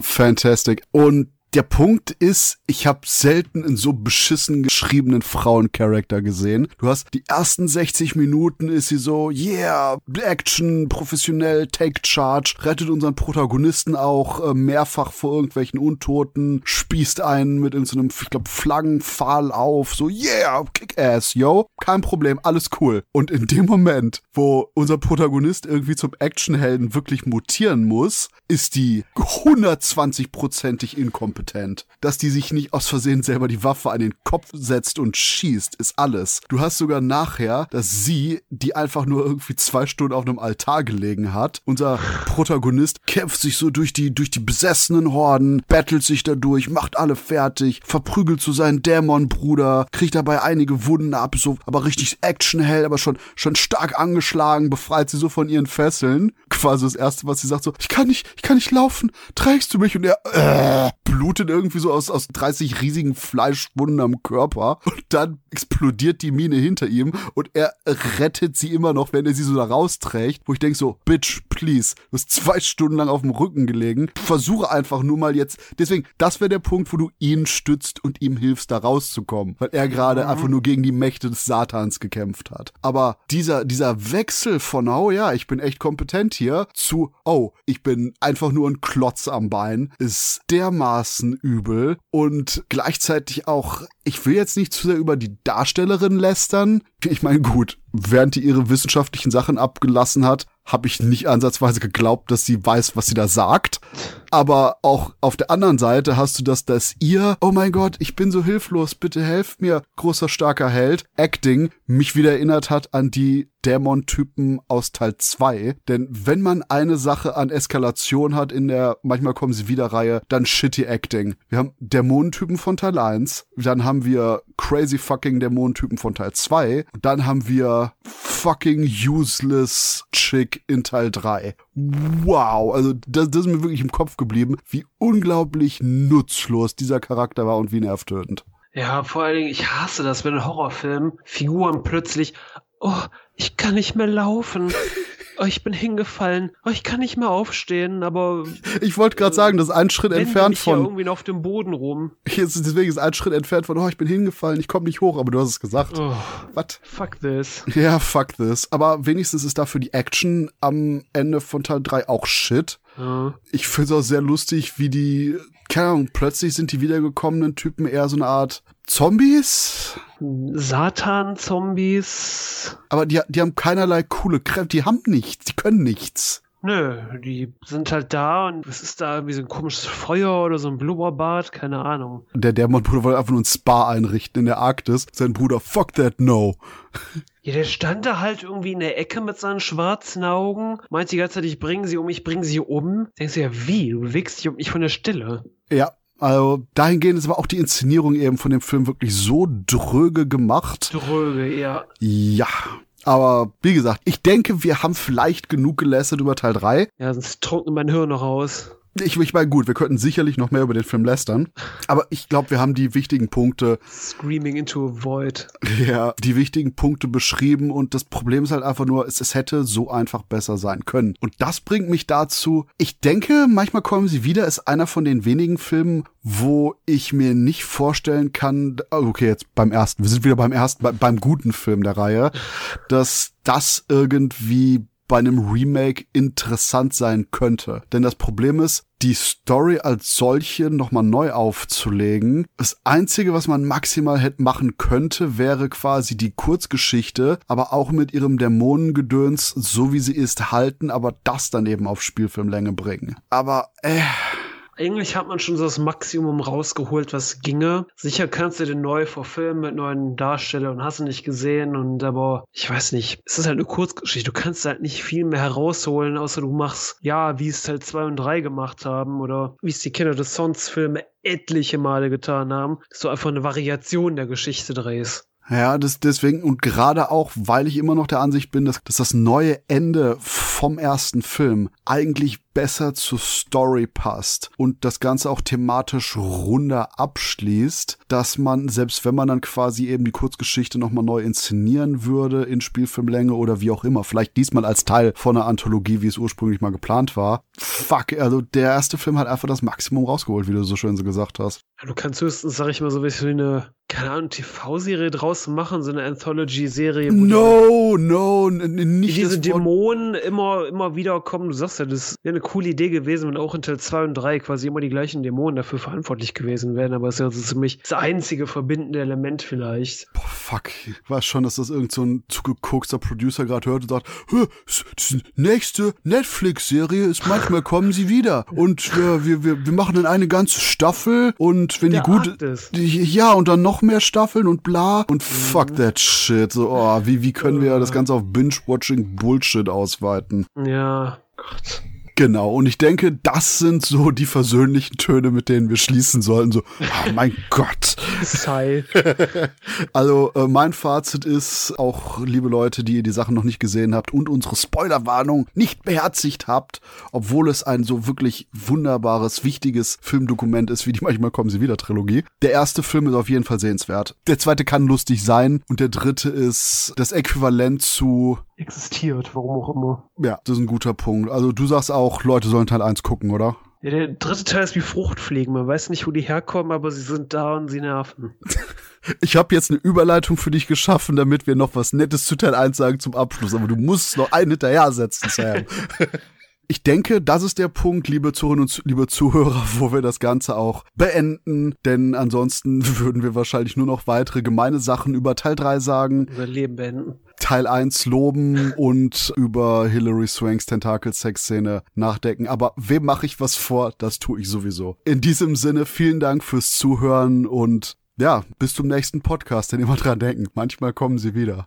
Speaker 1: Fantastic. Und der Punkt ist, ich habe selten in so beschissen geschriebenen Frauencharakter gesehen. Du hast die ersten 60 Minuten ist sie so, yeah, Action, professionell, take charge, rettet unseren Protagonisten auch äh, mehrfach vor irgendwelchen Untoten, spießt einen mit irgendeinem, so ich glaube, Flaggenpfahl auf, so, yeah, kick-ass, yo, kein Problem, alles cool. Und in dem Moment, wo unser Protagonist irgendwie zum Actionhelden wirklich mutieren muss, ist die 120-prozentig inkompetent. Dass die sich nicht aus Versehen selber die Waffe an den Kopf setzt und schießt, ist alles. Du hast sogar nachher, dass sie, die einfach nur irgendwie zwei Stunden auf einem Altar gelegen hat, unser Protagonist kämpft sich so durch die, durch die besessenen Horden, battelt sich dadurch, macht alle fertig, verprügelt zu so seinen Dämonbruder, kriegt dabei einige Wunden ab, so, aber richtig actionhell, aber schon, schon stark angeschlagen, befreit sie so von ihren Fesseln, quasi das Erste, was sie sagt, so, ich kann nicht, ich kann nicht laufen, trägst du mich? Und er äh, blutet irgendwie so aus, aus 30 riesigen Fleischwunden am Körper und dann explodiert die Mine hinter ihm und er rettet sie immer noch, wenn er sie so da rausträgt, wo ich denke so, Bitch, please, du hast zwei Stunden lang auf dem Rücken gelegen, versuche einfach nur mal jetzt, deswegen, das wäre der Punkt, wo du ihn stützt und ihm hilfst, da rauszukommen, weil er gerade mhm. einfach nur gegen die Mächte des Satans gekämpft hat. Aber dieser, dieser Wechsel von, oh ja, ich bin echt kompetent hier, zu, oh, ich bin einfach nur ein Klotz am Bein, ist dermaßen übel und gleichzeitig auch, ich will jetzt nicht zu sehr über die Darstellerin lästern. Ich meine, gut, während die ihre wissenschaftlichen Sachen abgelassen hat, habe ich nicht ansatzweise geglaubt, dass sie weiß, was sie da sagt. Aber auch auf der anderen Seite hast du das, dass ihr, oh mein Gott, ich bin so hilflos, bitte helft mir, großer starker Held, Acting, mich wieder erinnert hat an die Dämon-Typen aus Teil 2. Denn wenn man eine Sache an Eskalation hat in der Manchmal kommen sie wieder Reihe, dann shitty Acting. Wir haben Dämonentypen von Teil 1, dann haben wir crazy fucking Dämonentypen von Teil 2 und dann haben wir fucking useless Chick in Teil 3. Wow, also das, das ist mir wirklich im Kopf geblieben, wie unglaublich nutzlos dieser Charakter war und wie nervtötend.
Speaker 2: Ja, vor allen Dingen, ich hasse das, wenn in Horrorfilmen Figuren plötzlich, oh, ich kann nicht mehr laufen. *laughs* Oh, ich bin hingefallen. Oh, ich kann nicht mehr aufstehen, aber.
Speaker 1: Ich wollte gerade sagen, das ist ein Schritt entfernt mich von.
Speaker 2: Hier irgendwie noch auf dem Boden rum. *laughs*
Speaker 1: Jetzt, deswegen ist ein Schritt entfernt von, oh, ich bin hingefallen, ich komme nicht hoch, aber du hast es gesagt. Oh,
Speaker 2: Was? Fuck this.
Speaker 1: Ja, fuck this. Aber wenigstens ist dafür die Action am Ende von Teil 3 auch shit. Ja. Ich finde es auch sehr lustig, wie die, keine Ahnung, plötzlich sind die wiedergekommenen Typen eher so eine Art Zombies?
Speaker 2: Satan-Zombies.
Speaker 1: Aber die, die haben keinerlei coole Kräfte, die haben nichts, die können nichts.
Speaker 2: Nö, die sind halt da und was ist da, wie so ein komisches Feuer oder so ein Blubberbad, keine Ahnung.
Speaker 1: Der Dämonbruder wollte einfach nur ein Spa einrichten in der Arktis. Sein Bruder, fuck that no.
Speaker 2: Ja, der stand da halt irgendwie in der Ecke mit seinen schwarzen Augen, meint die ganze Zeit, ich bringe sie um, ich bringe sie um. Denkst du ja, wie? Du bewegst dich um mich von der Stille.
Speaker 1: Ja, also dahingehend ist aber auch die Inszenierung eben von dem Film wirklich so dröge gemacht.
Speaker 2: Dröge, ja.
Speaker 1: Ja. Aber wie gesagt, ich denke, wir haben vielleicht genug gelästert über Teil 3.
Speaker 2: Ja, sonst trocknet mein Hirn noch aus.
Speaker 1: Ich, ich meine, gut, wir könnten sicherlich noch mehr über den Film lästern, aber ich glaube, wir haben die wichtigen Punkte.
Speaker 2: Screaming into a void.
Speaker 1: Ja, die wichtigen Punkte beschrieben und das Problem ist halt einfach nur, es, es hätte so einfach besser sein können. Und das bringt mich dazu, ich denke, manchmal kommen sie wieder, ist einer von den wenigen Filmen, wo ich mir nicht vorstellen kann, oh, okay, jetzt beim ersten, wir sind wieder beim ersten, beim guten Film der Reihe, dass das irgendwie bei einem Remake interessant sein könnte. Denn das Problem ist, die Story als solche nochmal neu aufzulegen. Das Einzige, was man maximal hätte machen könnte, wäre quasi die Kurzgeschichte, aber auch mit ihrem Dämonengedöns, so wie sie ist, halten, aber das dann eben auf Spielfilmlänge bringen. Aber, äh,
Speaker 2: eigentlich hat man schon so das Maximum rausgeholt, was ginge. Sicher kannst du den neu verfilmen mit neuen Darstellern hast du nicht gesehen und aber ich weiß nicht, es ist halt eine Kurzgeschichte. Du kannst halt nicht viel mehr herausholen, außer du machst, ja, wie es Teil 2 und 3 gemacht haben oder wie es die Kinder des Sons Filme etliche Male getan haben, dass du einfach eine Variation der Geschichte drehst.
Speaker 1: Ja, das, deswegen und gerade auch, weil ich immer noch der Ansicht bin, dass, dass das neue Ende vom ersten Film eigentlich besser zur Story passt und das Ganze auch thematisch runder abschließt, dass man, selbst wenn man dann quasi eben die Kurzgeschichte nochmal neu inszenieren würde in Spielfilmlänge oder wie auch immer, vielleicht diesmal als Teil von einer Anthologie, wie es ursprünglich mal geplant war. Fuck, also der erste Film hat einfach das Maximum rausgeholt, wie du so schön so gesagt hast.
Speaker 2: Du kannst höchstens, sag ich mal, so wie eine, keine Ahnung, TV-Serie draus machen, so eine Anthology-Serie.
Speaker 1: No, no, nicht
Speaker 2: Diese Dämonen immer, immer wieder kommen. Du sagst ja, das wäre eine coole Idee gewesen, wenn auch in Teil 2 und 3 quasi immer die gleichen Dämonen dafür verantwortlich gewesen wären, aber es ist ja so ziemlich das einzige verbindende Element vielleicht.
Speaker 1: Boah, fuck. Ich weiß schon, dass das irgend so ein zugekokster Producer gerade hört und sagt, die nächste Netflix-Serie ist manchmal kommen sie wieder und wir, wir, wir, wir machen dann eine ganze Staffel und wenn Der die gut, ja, und dann noch mehr Staffeln und bla und fuck mhm. that shit. So, oh, wie, wie können wir das Ganze auf Binge-Watching Bullshit ausweiten?
Speaker 2: Ja, Gott.
Speaker 1: Genau, und ich denke, das sind so die versöhnlichen Töne, mit denen wir schließen sollten. So, oh mein Gott, *laughs* also äh, mein Fazit ist, auch liebe Leute, die ihr die Sachen noch nicht gesehen habt und unsere Spoilerwarnung nicht beherzigt habt, obwohl es ein so wirklich wunderbares, wichtiges Filmdokument ist, wie die manchmal kommen sie wieder Trilogie. Der erste Film ist auf jeden Fall sehenswert. Der zweite kann lustig sein und der dritte ist das Äquivalent zu
Speaker 2: existiert, warum auch immer.
Speaker 1: Ja, das ist ein guter Punkt. Also du sagst auch, Leute sollen Teil 1 gucken, oder?
Speaker 2: Ja, der dritte Teil ist wie Fruchtfliegen. Man weiß nicht, wo die herkommen, aber sie sind da und sie nerven. *laughs*
Speaker 1: Ich habe jetzt eine Überleitung für dich geschaffen, damit wir noch was Nettes zu Teil 1 sagen zum Abschluss. Aber du musst noch einen hinterher setzen, Sam. *laughs* Ich denke, das ist der Punkt, liebe Zuhörerinnen und liebe Zuhörer, *laughs* wo wir das Ganze auch beenden, denn ansonsten würden wir wahrscheinlich nur noch weitere gemeine Sachen über Teil 3 sagen.
Speaker 2: Unser Leben beenden.
Speaker 1: Teil 1 loben und über Hilary Swanks Tentakel-Sex-Szene nachdenken. Aber wem mache ich was vor? Das tue ich sowieso. In diesem Sinne, vielen Dank fürs Zuhören und ja, bis zum nächsten Podcast, denn immer dran denken. Manchmal kommen sie wieder.